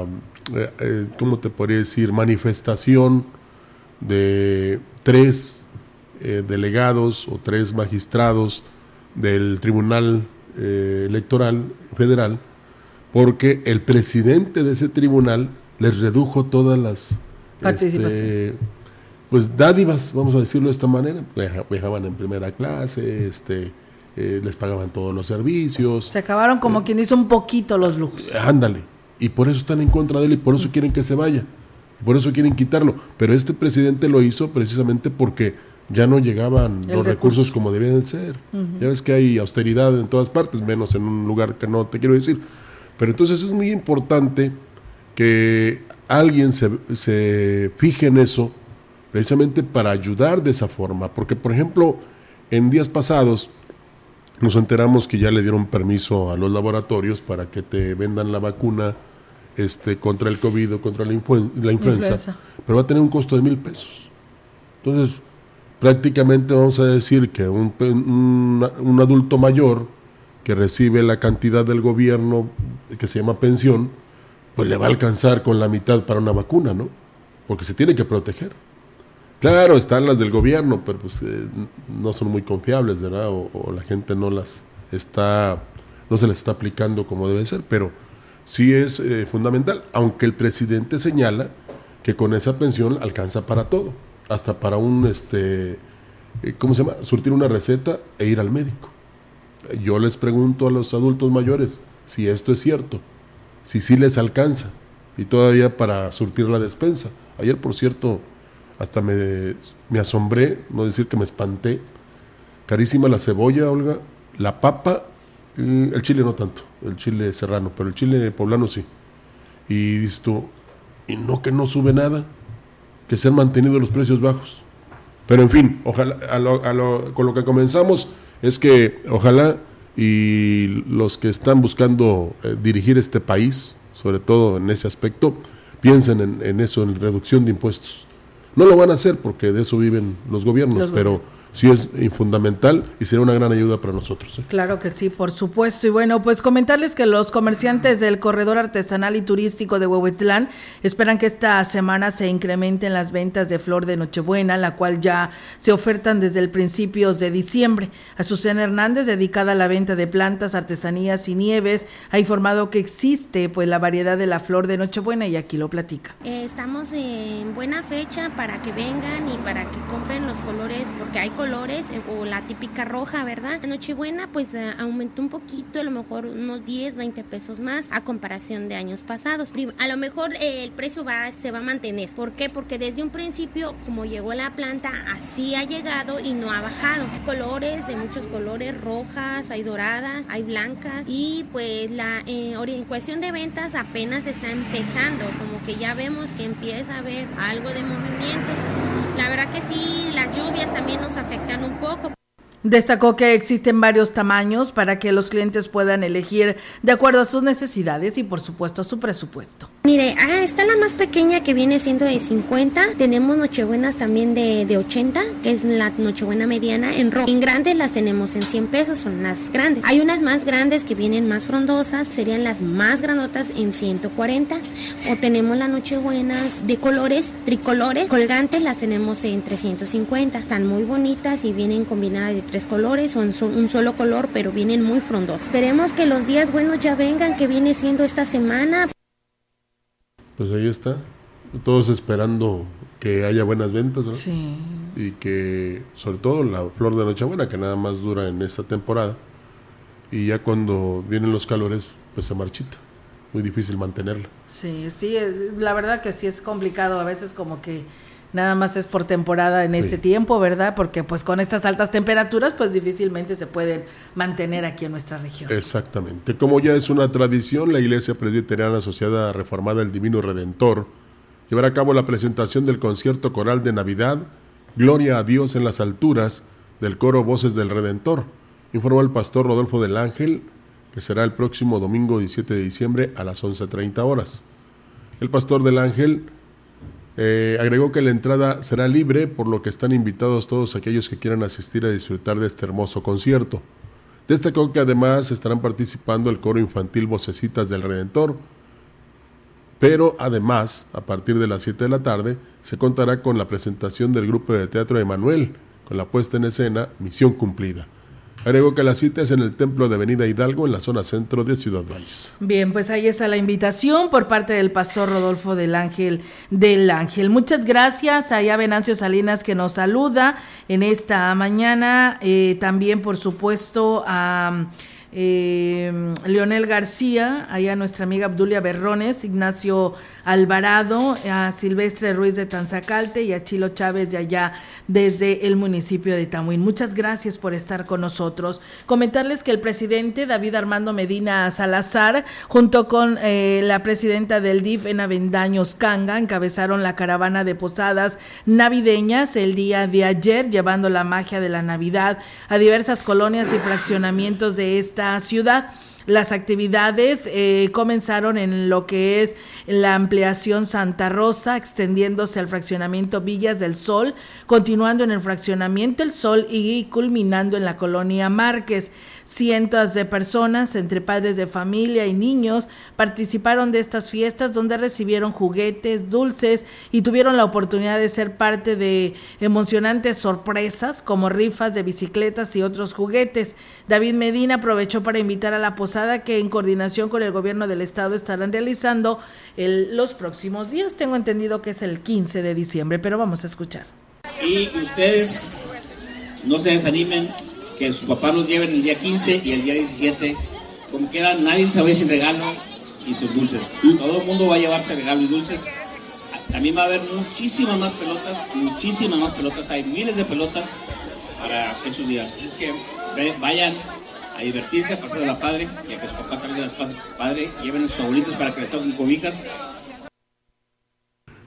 ¿cómo te podría decir?, manifestación de tres eh, delegados o tres magistrados del Tribunal eh, Electoral Federal, porque el presidente de ese tribunal les redujo todas las este, pues dádivas, vamos a decirlo de esta manera, viajaban en primera clase, este, eh, les pagaban todos los servicios. Se acabaron como quien hizo un poquito los lujos. Ándale, y por eso están en contra de él y por eso quieren que se vaya. Por eso quieren quitarlo. Pero este presidente lo hizo precisamente porque ya no llegaban El los recurso. recursos como debían ser. Uh -huh. Ya ves que hay austeridad en todas partes, menos en un lugar que no te quiero decir. Pero entonces es muy importante que alguien se, se fije en eso, precisamente para ayudar de esa forma. Porque, por ejemplo, en días pasados nos enteramos que ya le dieron permiso a los laboratorios para que te vendan la vacuna este, contra el COVID o contra la, la influenza, influenza, pero va a tener un costo de mil pesos. Entonces, prácticamente vamos a decir que un, un, un, adulto mayor que recibe la cantidad del gobierno que se llama pensión, pues le va a alcanzar con la mitad para una vacuna, ¿no? Porque se tiene que proteger. Claro, están las del gobierno, pero pues eh, no son muy confiables, ¿verdad? O, la gente no las está, no se les está aplicando como debe ser, pero sí es eh, fundamental, aunque el presidente señala que con esa pensión alcanza para todo, hasta para un, este, eh, ¿cómo se llama? Surtir una receta e ir al médico. Yo les pregunto a los adultos mayores si esto es cierto. si sí les alcanza y todavía para surtir la despensa. Ayer, por cierto, hasta me, me asombré, no decir que me espanté. Carísima la cebolla, Olga, la papa, el chile no tanto, el chile serrano, pero el chile poblano sí. Y dices y no que no sube nada, que se han mantenido los precios bajos. Pero en fin, ojalá, con lo que comenzamos es que ojalá y los que están buscando eh, dirigir este país, sobre todo en ese aspecto, piensen en, en, eso, en reducción de impuestos. No lo van a hacer porque de eso viven los gobiernos, pero sí es fundamental y será una gran ayuda para nosotros. ¿eh? Claro que sí, por supuesto. Y bueno, pues comentarles que los comerciantes del corredor artesanal y turístico de Huehuetlán esperan que esta semana se incrementen las ventas de flor de Nochebuena, la cual ya se ofertan desde el principios de diciembre. Azucena Hernández, dedicada a la venta de plantas, artesanías y nieves, ha informado que existe pues la variedad de la flor de Nochebuena y aquí lo platica. Eh, estamos en buena fecha para que vengan y para que compren los colores porque hay colores eh, o la típica roja, ¿verdad? En Nochebuena pues eh, aumentó un poquito, a lo mejor unos 10, 20 pesos más a comparación de años pasados. A lo mejor eh, el precio va, se va a mantener. ¿Por qué? Porque desde un principio, como llegó la planta, así ha llegado y no ha bajado. Colores de muchos colores, rojas, hay doradas, hay blancas y pues la en cuestión de ventas apenas está empezando, como que ya vemos que empieza a haber algo de movimiento. La verdad que sí, las lluvias también nos afectan un poco. Destacó que existen varios tamaños para que los clientes puedan elegir de acuerdo a sus necesidades y por supuesto a su presupuesto. Mire, ah, está la más pequeña que viene siendo de 50, tenemos nochebuenas también de, de 80, que es la nochebuena mediana en rojo. En grandes las tenemos en 100 pesos, son las grandes. Hay unas más grandes que vienen más frondosas, serían las más granotas en 140. O tenemos las nochebuenas de colores, tricolores, colgantes las tenemos en 350. Están muy bonitas y vienen combinadas de tres colores o en un solo color, pero vienen muy frondosos. Esperemos que los días buenos ya vengan, que viene siendo esta semana. Pues ahí está, todos esperando que haya buenas ventas, ¿no? Sí. Y que, sobre todo la flor de Nochebuena, que nada más dura en esta temporada, y ya cuando vienen los calores, pues se marchita. Muy difícil mantenerla. Sí, sí, la verdad que sí es complicado, a veces como que nada más es por temporada en este tiempo, ¿verdad? Porque pues con estas altas temperaturas pues difícilmente se pueden mantener aquí en nuestra región. Exactamente. Como ya es una tradición, la Iglesia Presbiteriana Asociada Reformada del Divino Redentor llevará a cabo la presentación del concierto coral de Navidad, Gloria a Dios en las alturas, del coro Voces del Redentor, informó el pastor Rodolfo del Ángel, que será el próximo domingo 17 de diciembre a las 11.30 horas. El pastor del Ángel eh, agregó que la entrada será libre, por lo que están invitados todos aquellos que quieran asistir a disfrutar de este hermoso concierto. Destacó que además estarán participando el coro infantil Vocecitas del Redentor, pero además, a partir de las 7 de la tarde, se contará con la presentación del grupo de teatro Emanuel, con la puesta en escena Misión Cumplida. Agregó que la cita es en el Templo de Avenida Hidalgo, en la zona centro de Ciudad Valles. Bien, pues ahí está la invitación por parte del pastor Rodolfo del Ángel del Ángel. Muchas gracias a Venancio Salinas que nos saluda en esta mañana. Eh, también, por supuesto, a eh, Leonel García, allá nuestra amiga Abdulia Berrones, Ignacio Alvarado, a Silvestre Ruiz de Tanzacalte y a Chilo Chávez de allá desde el municipio de Tamuín. Muchas gracias por estar con nosotros. Comentarles que el presidente David Armando Medina Salazar, junto con eh, la presidenta del DIF en Avendaños Canga, encabezaron la caravana de posadas navideñas el día de ayer, llevando la magia de la Navidad a diversas colonias y fraccionamientos de esta ciudad. Las actividades eh, comenzaron en lo que es la ampliación Santa Rosa, extendiéndose al fraccionamiento Villas del Sol, continuando en el fraccionamiento El Sol y culminando en la colonia Márquez. Cientos de personas, entre padres de familia y niños, participaron de estas fiestas donde recibieron juguetes, dulces y tuvieron la oportunidad de ser parte de emocionantes sorpresas como rifas de bicicletas y otros juguetes. David Medina aprovechó para invitar a la posada que en coordinación con el gobierno del estado estarán realizando los próximos días. Tengo entendido que es el 15 de diciembre, pero vamos a escuchar. Y ustedes no se desanimen, que sus papás los lleven el día 15 y el día 17, como quieran, nadie sabe sin regalo, y sus dulces. Todo el mundo va a llevarse regalos y dulces. También va a haber muchísimas más pelotas, muchísimas más pelotas. Hay miles de pelotas para esos días. Así es que vayan a divertirse, a pasar a la padre y a que su papá también las pase padre. Lleven a sus abuelitos para que les toquen cobijas.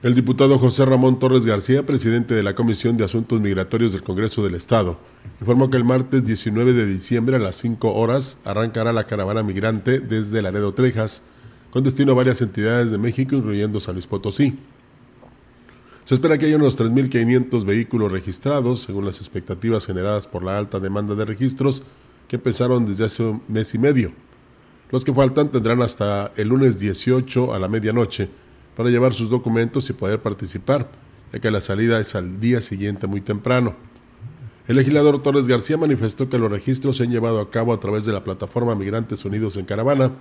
El diputado José Ramón Torres García, presidente de la Comisión de Asuntos Migratorios del Congreso del Estado, informó que el martes 19 de diciembre a las 5 horas arrancará la caravana migrante desde Laredo, Texas, con destino a varias entidades de México, incluyendo San Luis Potosí. Se espera que haya unos 3.500 vehículos registrados, según las expectativas generadas por la alta demanda de registros que empezaron desde hace un mes y medio. Los que faltan tendrán hasta el lunes 18 a la medianoche para llevar sus documentos y poder participar, ya que la salida es al día siguiente muy temprano. El legislador Torres García manifestó que los registros se han llevado a cabo a través de la plataforma Migrantes Unidos en Caravana,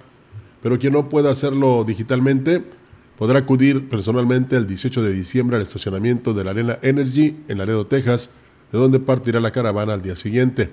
pero quien no pueda hacerlo digitalmente podrá acudir personalmente el 18 de diciembre al estacionamiento de la Arena Energy en Laredo, Texas, de donde partirá la caravana al día siguiente.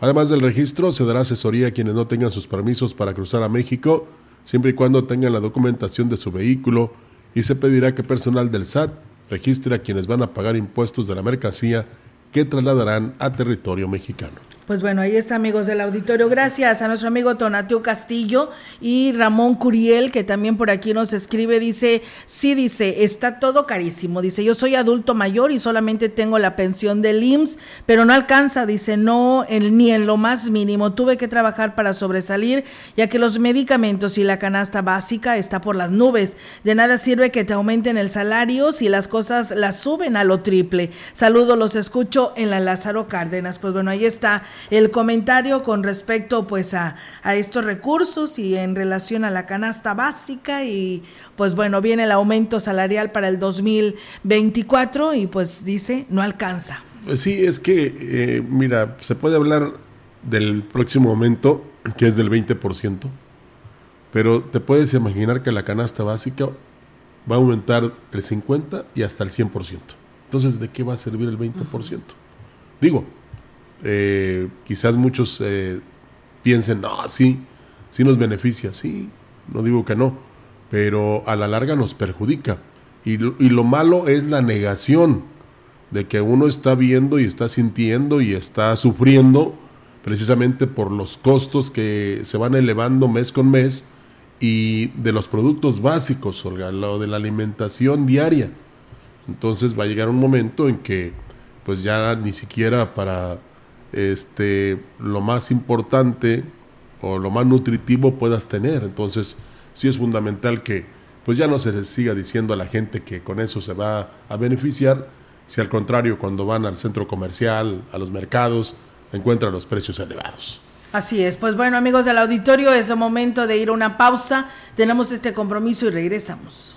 Además del registro, se dará asesoría a quienes no tengan sus permisos para cruzar a México siempre y cuando tengan la documentación de su vehículo y se pedirá que personal del SAT registre a quienes van a pagar impuestos de la mercancía que trasladarán a territorio mexicano. Pues bueno, ahí está, amigos del auditorio. Gracias a nuestro amigo Tonatio Castillo y Ramón Curiel, que también por aquí nos escribe. Dice: Sí, dice, está todo carísimo. Dice: Yo soy adulto mayor y solamente tengo la pensión del IMSS, pero no alcanza. Dice: No, ni en lo más mínimo. Tuve que trabajar para sobresalir, ya que los medicamentos y la canasta básica está por las nubes. De nada sirve que te aumenten el salario si las cosas las suben a lo triple. Saludos, los escucho en la Lázaro Cárdenas. Pues bueno, ahí está el comentario con respecto pues a, a estos recursos y en relación a la canasta básica y pues bueno, viene el aumento salarial para el 2024 y pues dice, no alcanza. Pues sí, es que, eh, mira, se puede hablar del próximo aumento, que es del 20%, pero te puedes imaginar que la canasta básica va a aumentar el 50 y hasta el 100%. Entonces, ¿de qué va a servir el 20%? Digo, eh, quizás muchos eh, piensen, no, sí, sí nos beneficia, sí, no digo que no, pero a la larga nos perjudica. Y, y lo malo es la negación de que uno está viendo y está sintiendo y está sufriendo precisamente por los costos que se van elevando mes con mes y de los productos básicos, Olga, lo de la alimentación diaria. Entonces va a llegar un momento en que pues ya ni siquiera para este, lo más importante o lo más nutritivo puedas tener. Entonces, sí es fundamental que pues ya no se siga diciendo a la gente que con eso se va a beneficiar, si al contrario, cuando van al centro comercial, a los mercados, encuentran los precios elevados. Así es, pues bueno amigos del auditorio, es el momento de ir a una pausa, tenemos este compromiso y regresamos.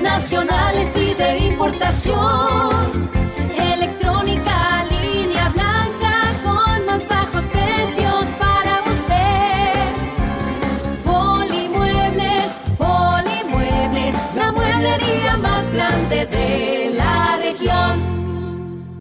nacionales y de importación. Electrónica, línea blanca con más bajos precios para usted. Polimuebles, Polimuebles, la mueblería más grande de la región.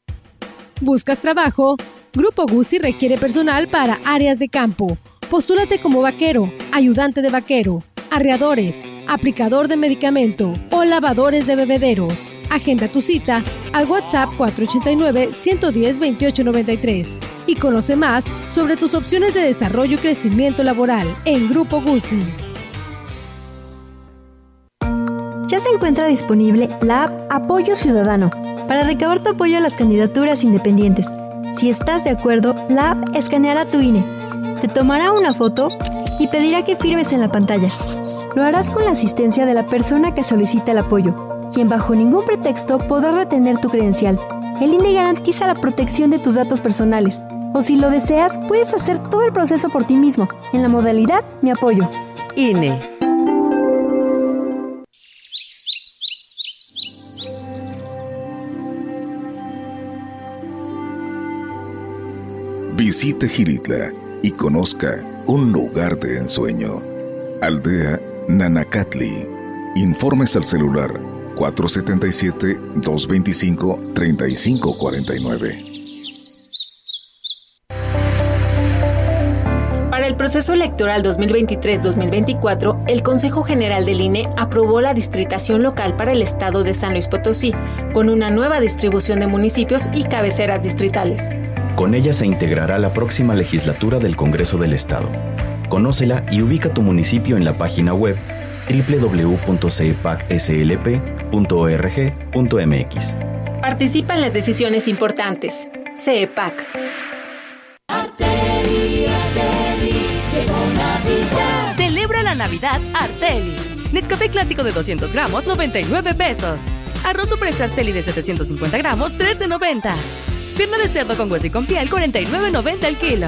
¿Buscas trabajo? Grupo Guzzi requiere personal para áreas de campo. Postúlate como vaquero, ayudante de vaquero, arreadores, aplicador de medicamento o lavadores de bebederos. Agenda tu cita al WhatsApp 489-110-2893 y conoce más sobre tus opciones de desarrollo y crecimiento laboral en Grupo Guzzi. Ya se encuentra disponible la app Apoyo Ciudadano para recabar tu apoyo a las candidaturas independientes. Si estás de acuerdo, la app escaneará tu INE, te tomará una foto y pedirá que firmes en la pantalla. Lo harás con la asistencia de la persona que solicita el apoyo, quien bajo ningún pretexto podrá retener tu credencial. El INE garantiza la protección de tus datos personales. O si lo deseas, puedes hacer todo el proceso por ti mismo, en la modalidad Mi Apoyo. INE. Visite Giritla y conozca un lugar de ensueño. Aldea Nanacatli. Informes al celular 477-225-3549. Para el proceso electoral 2023-2024, el Consejo General del INE aprobó la distritación local para el estado de San Luis Potosí, con una nueva distribución de municipios y cabeceras distritales. Con ella se integrará la próxima legislatura del Congreso del Estado. Conócela y ubica tu municipio en la página web www.cepacslp.org.mx. Participa en las decisiones importantes. CEPAC. Celebra la Navidad Arteli. Nescafé clásico de 200 gramos, 99 pesos. Arroz Super Arteli de 750 gramos, 13.90. Pierna de cerdo con hueso y con piel, 49.90 el kilo.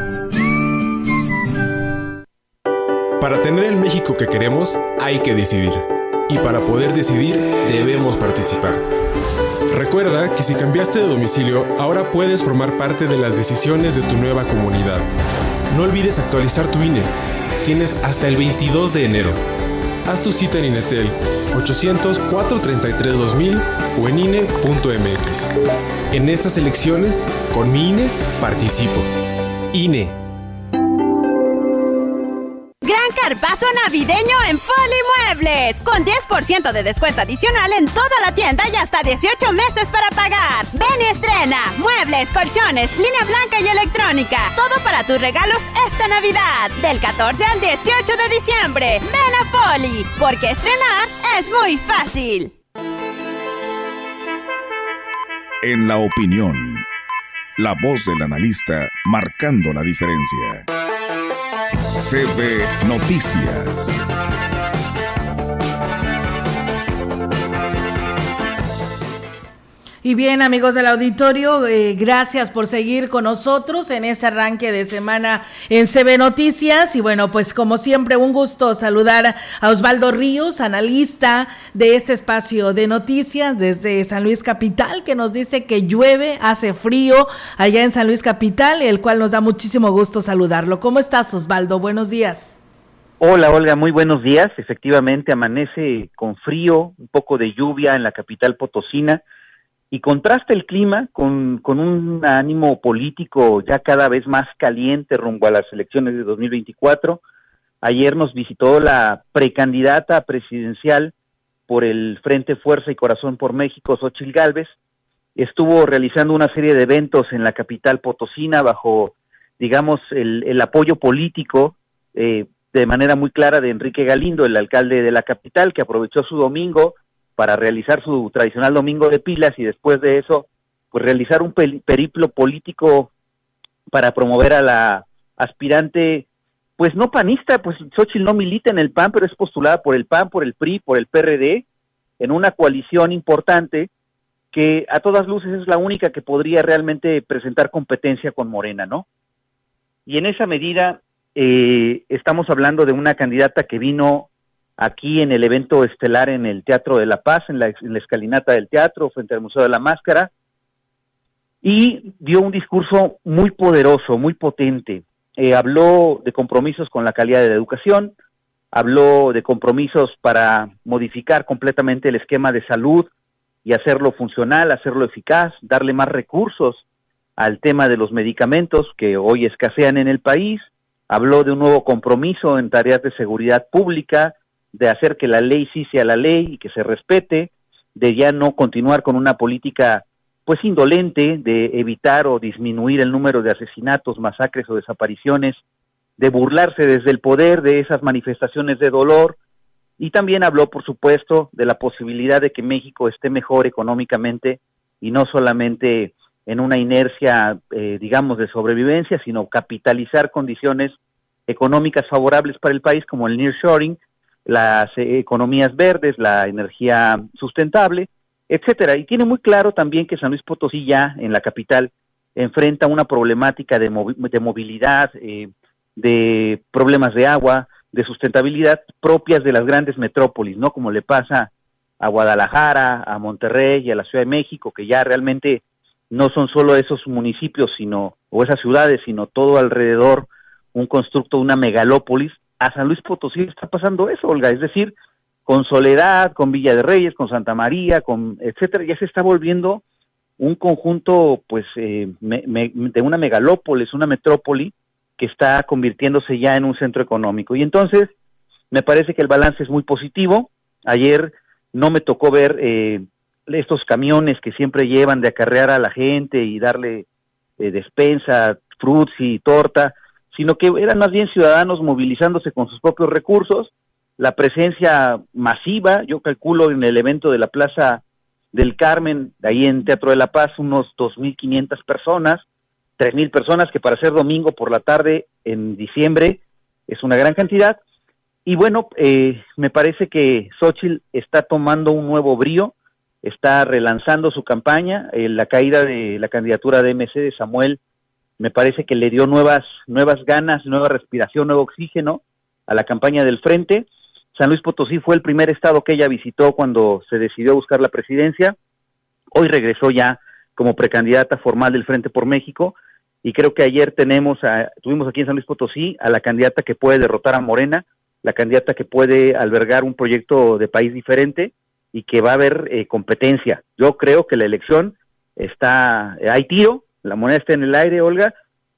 Para tener el México que queremos, hay que decidir. Y para poder decidir, debemos participar. Recuerda que si cambiaste de domicilio, ahora puedes formar parte de las decisiones de tu nueva comunidad. No olvides actualizar tu INE. Tienes hasta el 22 de enero. Haz tu cita en Inetel 800-433-2000 o en INE.mx. En estas elecciones, con mi INE, participo. INE. Gran carpazo navideño en Foli Muebles. Con 10% de descuento adicional en toda la tienda y hasta 18 meses para pagar. Ven y estrena. Muebles, colchones, línea blanca y electrónica. Todo para tus regalos esta Navidad. Del 14 al 18 de diciembre. Ven a Foli. Porque estrenar es muy fácil. En la opinión, la voz del analista marcando la diferencia. CB Noticias. Y bien, amigos del auditorio, eh, gracias por seguir con nosotros en ese arranque de semana en CB Noticias. Y bueno, pues como siempre, un gusto saludar a Osvaldo Ríos, analista de este espacio de noticias desde San Luis Capital, que nos dice que llueve, hace frío allá en San Luis Capital, el cual nos da muchísimo gusto saludarlo. ¿Cómo estás, Osvaldo? Buenos días. Hola Olga, muy buenos días. Efectivamente, amanece con frío, un poco de lluvia en la capital potosina y contrasta el clima con, con, un ánimo político ya cada vez más caliente rumbo a las elecciones de 2024. Ayer nos visitó la precandidata presidencial por el Frente Fuerza y Corazón por México, Xochil Gálvez. Estuvo realizando una serie de eventos en la capital potosina bajo, digamos, el, el apoyo político eh, de manera muy clara de Enrique Galindo, el alcalde de la capital, que aprovechó su domingo para realizar su tradicional domingo de pilas y después de eso, pues realizar un periplo político para promover a la aspirante, pues no panista, pues Xochitl no milita en el PAN, pero es postulada por el PAN, por el PRI, por el PRD, en una coalición importante que a todas luces es la única que podría realmente presentar competencia con Morena, ¿no? Y en esa medida eh, estamos hablando de una candidata que vino aquí en el evento estelar en el Teatro de la Paz, en la, escalinata del teatro, frente al Museo de la Máscara, y dio un discurso muy poderoso, muy potente. Eh, habló de compromisos con la calidad de la educación, habló de compromisos para modificar completamente el esquema de salud y hacerlo funcional, hacerlo eficaz, darle más recursos al tema de los medicamentos que hoy escasean en el país, habló de un nuevo compromiso en tareas de seguridad pública, de hacer que la ley sí sea la ley y que se respete, de ya no continuar con una política pues indolente de evitar o disminuir el número de asesinatos, masacres o desapariciones, de burlarse desde el poder de esas manifestaciones de dolor. Y también habló por supuesto de la posibilidad de que México esté mejor económicamente y no solamente en una inercia, eh, digamos, de sobrevivencia, sino capitalizar condiciones económicas favorables para el país como el nearshoring, las eh, economías verdes, la energía sustentable, etcétera. Y tiene muy claro también que San Luis Potosí ya en la capital enfrenta una problemática de, de movilidad, eh, de problemas de agua, de sustentabilidad propias de las grandes metrópolis, ¿no? Como le pasa a Guadalajara, a Monterrey y a la Ciudad de México, que ya realmente no son solo esos municipios, sino o esas ciudades, sino todo alrededor un constructo, una megalópolis a San Luis Potosí está pasando eso, Olga, es decir, con Soledad, con Villa de Reyes, con Santa María, con etcétera, ya se está volviendo un conjunto, pues, eh, de una megalópolis, una metrópoli que está convirtiéndose ya en un centro económico. Y entonces, me parece que el balance es muy positivo. Ayer no me tocó ver eh, estos camiones que siempre llevan de acarrear a la gente y darle eh, despensa, fruits y torta sino que eran más bien ciudadanos movilizándose con sus propios recursos, la presencia masiva, yo calculo en el evento de la Plaza del Carmen, ahí en Teatro de la Paz, unos 2.500 personas, 3.000 personas, que para ser domingo por la tarde en diciembre es una gran cantidad. Y bueno, eh, me parece que Xochitl está tomando un nuevo brío, está relanzando su campaña, eh, la caída de la candidatura de MC de Samuel me parece que le dio nuevas, nuevas ganas, nueva respiración, nuevo oxígeno a la campaña del frente. San Luis Potosí fue el primer estado que ella visitó cuando se decidió buscar la presidencia. Hoy regresó ya como precandidata formal del Frente por México y creo que ayer tenemos a, tuvimos aquí en San Luis Potosí a la candidata que puede derrotar a Morena, la candidata que puede albergar un proyecto de país diferente y que va a haber eh, competencia. Yo creo que la elección está, hay tiro, la moneda está en el aire, Olga,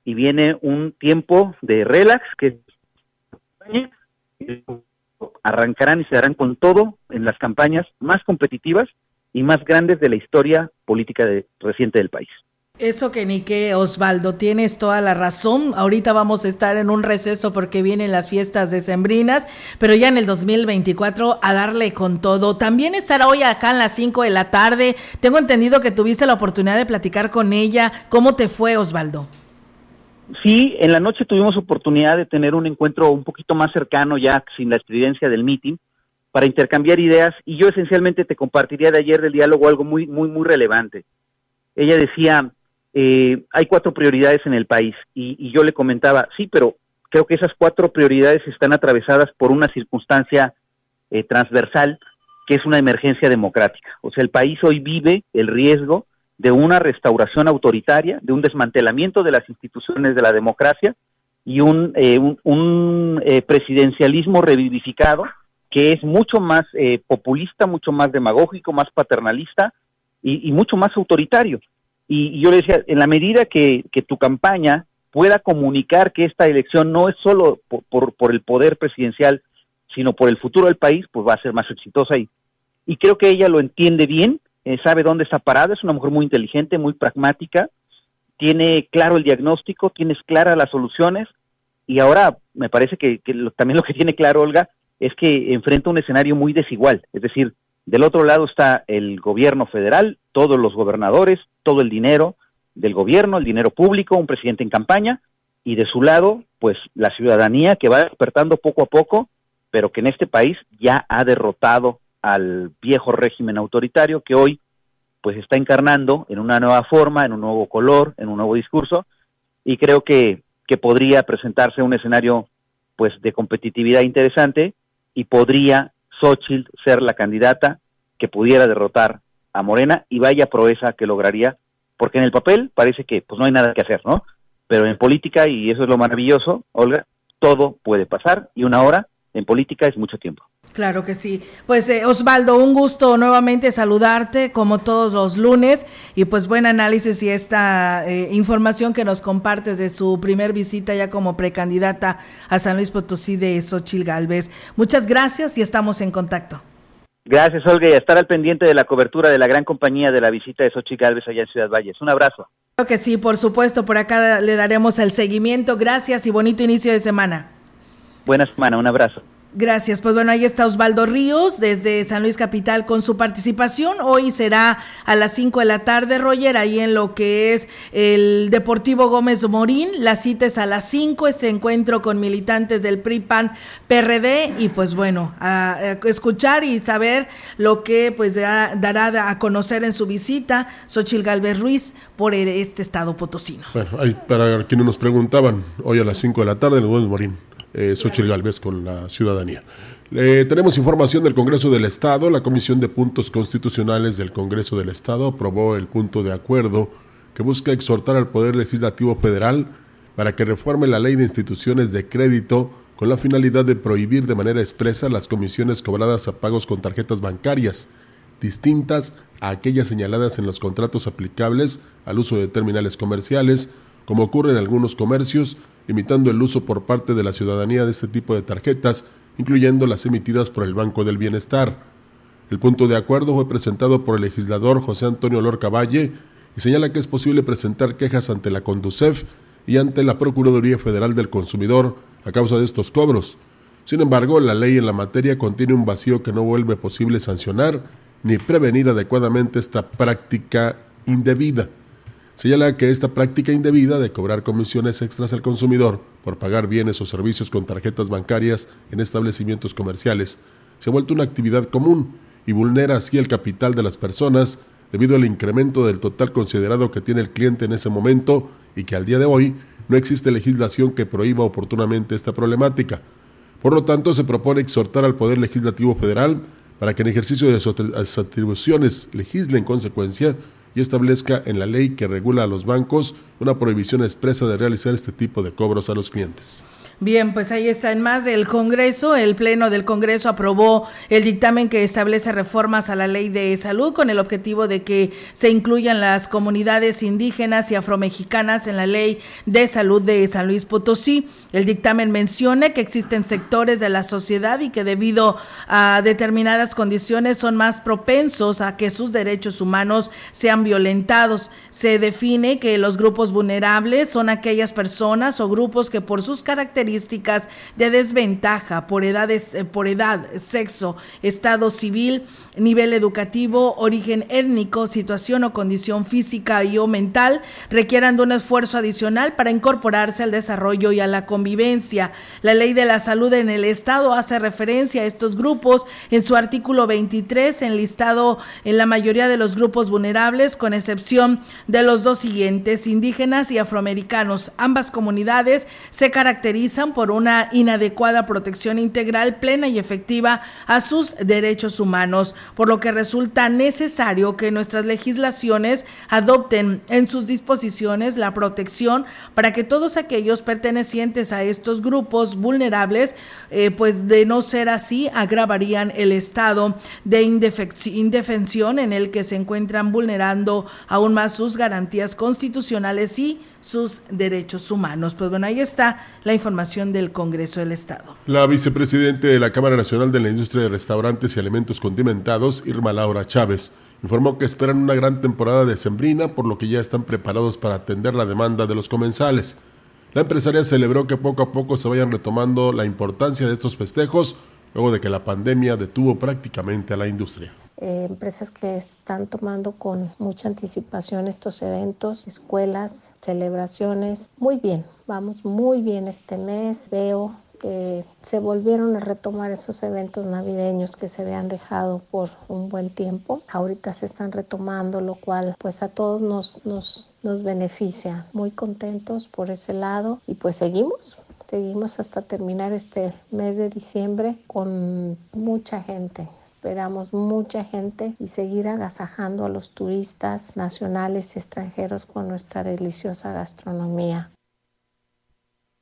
y viene un tiempo de relax que arrancarán y se darán con todo en las campañas más competitivas y más grandes de la historia política reciente del país. Eso que ni que Osvaldo, tienes toda la razón. Ahorita vamos a estar en un receso porque vienen las fiestas decembrinas, pero ya en el 2024 a darle con todo. También estará hoy acá en las 5 de la tarde. Tengo entendido que tuviste la oportunidad de platicar con ella. ¿Cómo te fue, Osvaldo? Sí, en la noche tuvimos oportunidad de tener un encuentro un poquito más cercano ya sin la estridencia del meeting para intercambiar ideas y yo esencialmente te compartiría de ayer del diálogo algo muy muy muy relevante. Ella decía, eh, hay cuatro prioridades en el país y, yo le comentaba, sí, pero creo que esas cuatro prioridades están atravesadas por una circunstancia eh, transversal que es una emergencia democrática. O sea, el país hoy vive el riesgo de una restauración autoritaria, de un desmantelamiento de las instituciones de la democracia y un, eh, un, presidencialismo revivificado que es mucho más populista, mucho más demagógico, más paternalista y, y mucho más autoritario. Y, yo le decía, en la medida que, tu campaña pueda comunicar que esta elección no es solo por, por, el poder presidencial, sino por el futuro del país, pues va a ser más exitosa. Y, creo que ella lo entiende bien, eh, sabe dónde está parada, es una mujer muy inteligente, muy pragmática, tiene claro el diagnóstico, tienes claras las soluciones y ahora me parece que, también lo que tiene claro Olga es que enfrenta un escenario muy desigual, es decir, del otro lado está el gobierno federal, todos los gobernadores, todo el dinero del gobierno, el dinero público, un presidente en campaña, y de su lado, pues la ciudadanía que va despertando poco a poco, pero que en este país ya ha derrotado al viejo régimen autoritario que hoy pues está encarnando en una nueva forma, en un nuevo color, en un nuevo discurso, y creo que, que podría presentarse un escenario pues de competitividad interesante y podría Xochitl ser la candidata que pudiera derrotar a Morena y vaya proeza que lograría, porque en el papel parece que pues no hay nada que hacer, ¿no? Pero en política, y eso es lo maravilloso, Olga, todo puede pasar y una hora en política es mucho tiempo. Claro que sí. Pues eh, Osvaldo, un gusto nuevamente saludarte como todos los lunes y pues buen análisis y esta eh, información que nos compartes de su primer visita ya como precandidata a San Luis Potosí de Xochil Galvez. Muchas gracias y estamos en contacto. Gracias, Olga, y a estar al pendiente de la cobertura de la gran compañía de la visita de Xochitl Galvez allá en Ciudad Valles. Un abrazo. Creo que sí, por supuesto, por acá le daremos el seguimiento. Gracias y bonito inicio de semana. Buena semana, un abrazo. Gracias. Pues bueno, ahí está Osvaldo Ríos desde San Luis Capital con su participación. Hoy será a las 5 de la tarde, Roger, ahí en lo que es el Deportivo Gómez Morín. La cita es a las 5, este encuentro con militantes del PRI-PAN PRD y pues bueno, a, escuchar y saber lo que pues dará, a conocer en su visita Xochil Galvez Ruiz por este estado potosino. Bueno, ahí para quienes nos preguntaban, hoy a las 5 de la tarde el Gómez Morín eh, Xochitl Galvez con la ciudadanía. Eh, tenemos información del Congreso del Estado. La Comisión de Puntos Constitucionales del Congreso del Estado aprobó el punto de acuerdo que busca exhortar al Poder Legislativo Federal para que reforme la ley de instituciones de crédito con la finalidad de prohibir de manera expresa las comisiones cobradas a pagos con tarjetas bancarias, distintas a aquellas señaladas en los contratos aplicables al uso de terminales comerciales, como ocurre en algunos comercios, limitando el uso por parte de la ciudadanía de este tipo de tarjetas, incluyendo las emitidas por el Banco del Bienestar. El punto de acuerdo fue presentado por el legislador José Antonio Lorca Valle y señala que es posible presentar quejas ante la Conducef y ante la Procuraduría Federal del Consumidor a causa de estos cobros. Sin embargo, la ley en la materia contiene un vacío que no vuelve posible sancionar ni prevenir adecuadamente esta práctica indebida. Señala que esta práctica indebida de cobrar comisiones extras al consumidor por pagar bienes o servicios con tarjetas bancarias en establecimientos comerciales se ha vuelto una actividad común y vulnera así el capital de las personas debido al incremento del total considerado que tiene el cliente en ese momento y que al día de hoy no existe legislación que prohíba oportunamente esta problemática. Por lo tanto, se propone exhortar al Poder Legislativo Federal para que en ejercicio de sus atribuciones legisle en consecuencia y establezca en la ley que regula a los bancos una prohibición expresa de realizar este tipo de cobros a los clientes. Bien, pues ahí está en más del Congreso. El Pleno del Congreso aprobó el dictamen que establece reformas a la ley de salud con el objetivo de que se incluyan las comunidades indígenas y afromexicanas en la ley de salud de San Luis Potosí. El dictamen menciona que existen sectores de la sociedad y que debido a determinadas condiciones son más propensos a que sus derechos humanos sean violentados. Se define que los grupos vulnerables son aquellas personas o grupos que por sus características de desventaja, por, edades, eh, por edad, sexo, estado civil, nivel educativo, origen étnico, situación o condición física y o mental requieran de un esfuerzo adicional para incorporarse al desarrollo y a la convivencia. La ley de la salud en el Estado hace referencia a estos grupos en su artículo 23, enlistado en la mayoría de los grupos vulnerables, con excepción de los dos siguientes, indígenas y afroamericanos. Ambas comunidades se caracterizan por una inadecuada protección integral, plena y efectiva a sus derechos humanos por lo que resulta necesario que nuestras legislaciones adopten en sus disposiciones la protección para que todos aquellos pertenecientes a estos grupos vulnerables, eh, pues de no ser así, agravarían el estado de indefensión en el que se encuentran vulnerando aún más sus garantías constitucionales y sus derechos humanos. Pues bueno, ahí está la información del Congreso del Estado. La vicepresidente de la Cámara Nacional de la Industria de Restaurantes y Alimentos Condimentados, Irma Laura Chávez, informó que esperan una gran temporada de sembrina, por lo que ya están preparados para atender la demanda de los comensales. La empresaria celebró que poco a poco se vayan retomando la importancia de estos festejos, luego de que la pandemia detuvo prácticamente a la industria. Eh, empresas que están tomando con mucha anticipación estos eventos, escuelas, celebraciones. Muy bien, vamos muy bien este mes. Veo que se volvieron a retomar esos eventos navideños que se habían dejado por un buen tiempo. Ahorita se están retomando, lo cual pues a todos nos, nos, nos beneficia. Muy contentos por ese lado y pues seguimos. Seguimos hasta terminar este mes de diciembre con mucha gente, Esperamos mucha gente y seguir agasajando a los turistas nacionales y extranjeros con nuestra deliciosa gastronomía.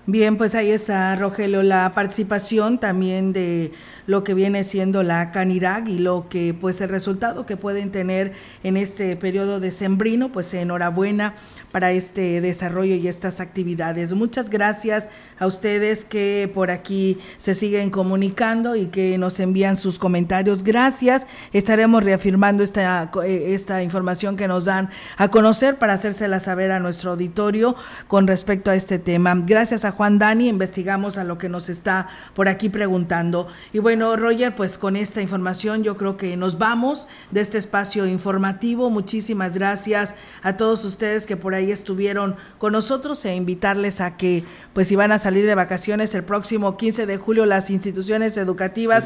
Bien, pues ahí está, Rogelio, la participación también de lo que viene siendo la Canirag y lo que, pues, el resultado que pueden tener en este periodo de sembrino, pues enhorabuena para este desarrollo y estas actividades. Muchas gracias a ustedes que por aquí se siguen comunicando y que nos envían sus comentarios. Gracias. Estaremos reafirmando esta, eh, esta información que nos dan a conocer para hacérsela saber a nuestro auditorio con respecto a este tema. Gracias a Juan Dani, investigamos a lo que nos está por aquí preguntando. Y bueno, Roger, pues con esta información yo creo que nos vamos de este espacio informativo. Muchísimas gracias a todos ustedes que por ahí ahí estuvieron con nosotros e invitarles a que, pues si van a salir de vacaciones el próximo 15 de julio, las instituciones educativas,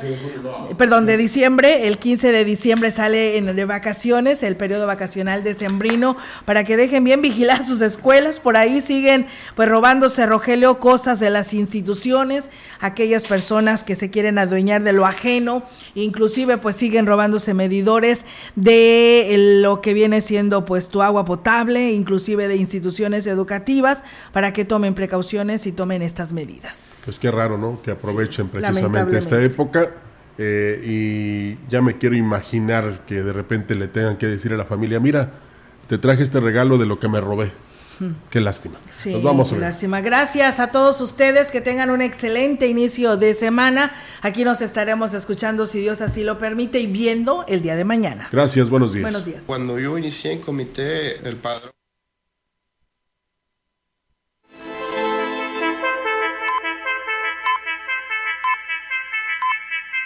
perdón, de diciembre, el 15 de diciembre sale en, de vacaciones, el periodo vacacional decembrino, para que dejen bien vigilar sus escuelas, por ahí siguen pues robándose, Rogelio, cosas de las instituciones, aquellas personas que se quieren adueñar de lo ajeno, inclusive pues siguen robándose medidores de lo que viene siendo pues tu agua potable, inclusive de instituciones educativas, para que tomen precauciones y tomen estas medidas. Pues qué raro, ¿no? Que aprovechen precisamente esta época. Eh, y ya me quiero imaginar que de repente le tengan que decir a la familia, mira, te traje este regalo de lo que me robé. Qué lástima. Sí, Nos vamos qué lástima. Gracias a todos ustedes, que tengan un excelente inicio de semana. Aquí nos estaremos escuchando, si Dios así lo permite, y viendo el día de mañana. Gracias, buenos días. Buenos días. Cuando yo inicié en comité, el padre...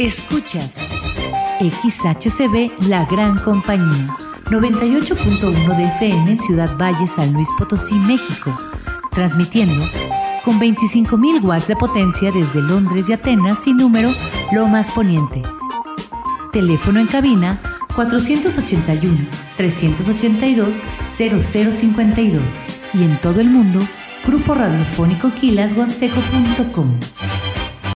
Escuchas XHCB La Gran Compañía, 98.1 de FM en Ciudad Valle, San Luis Potosí, México, transmitiendo con 25.000 watts de potencia desde Londres y Atenas sin número Lomas Poniente. Teléfono en cabina 481-382-0052 y en todo el mundo, Grupo Radiofónico Quilashuasteco.com.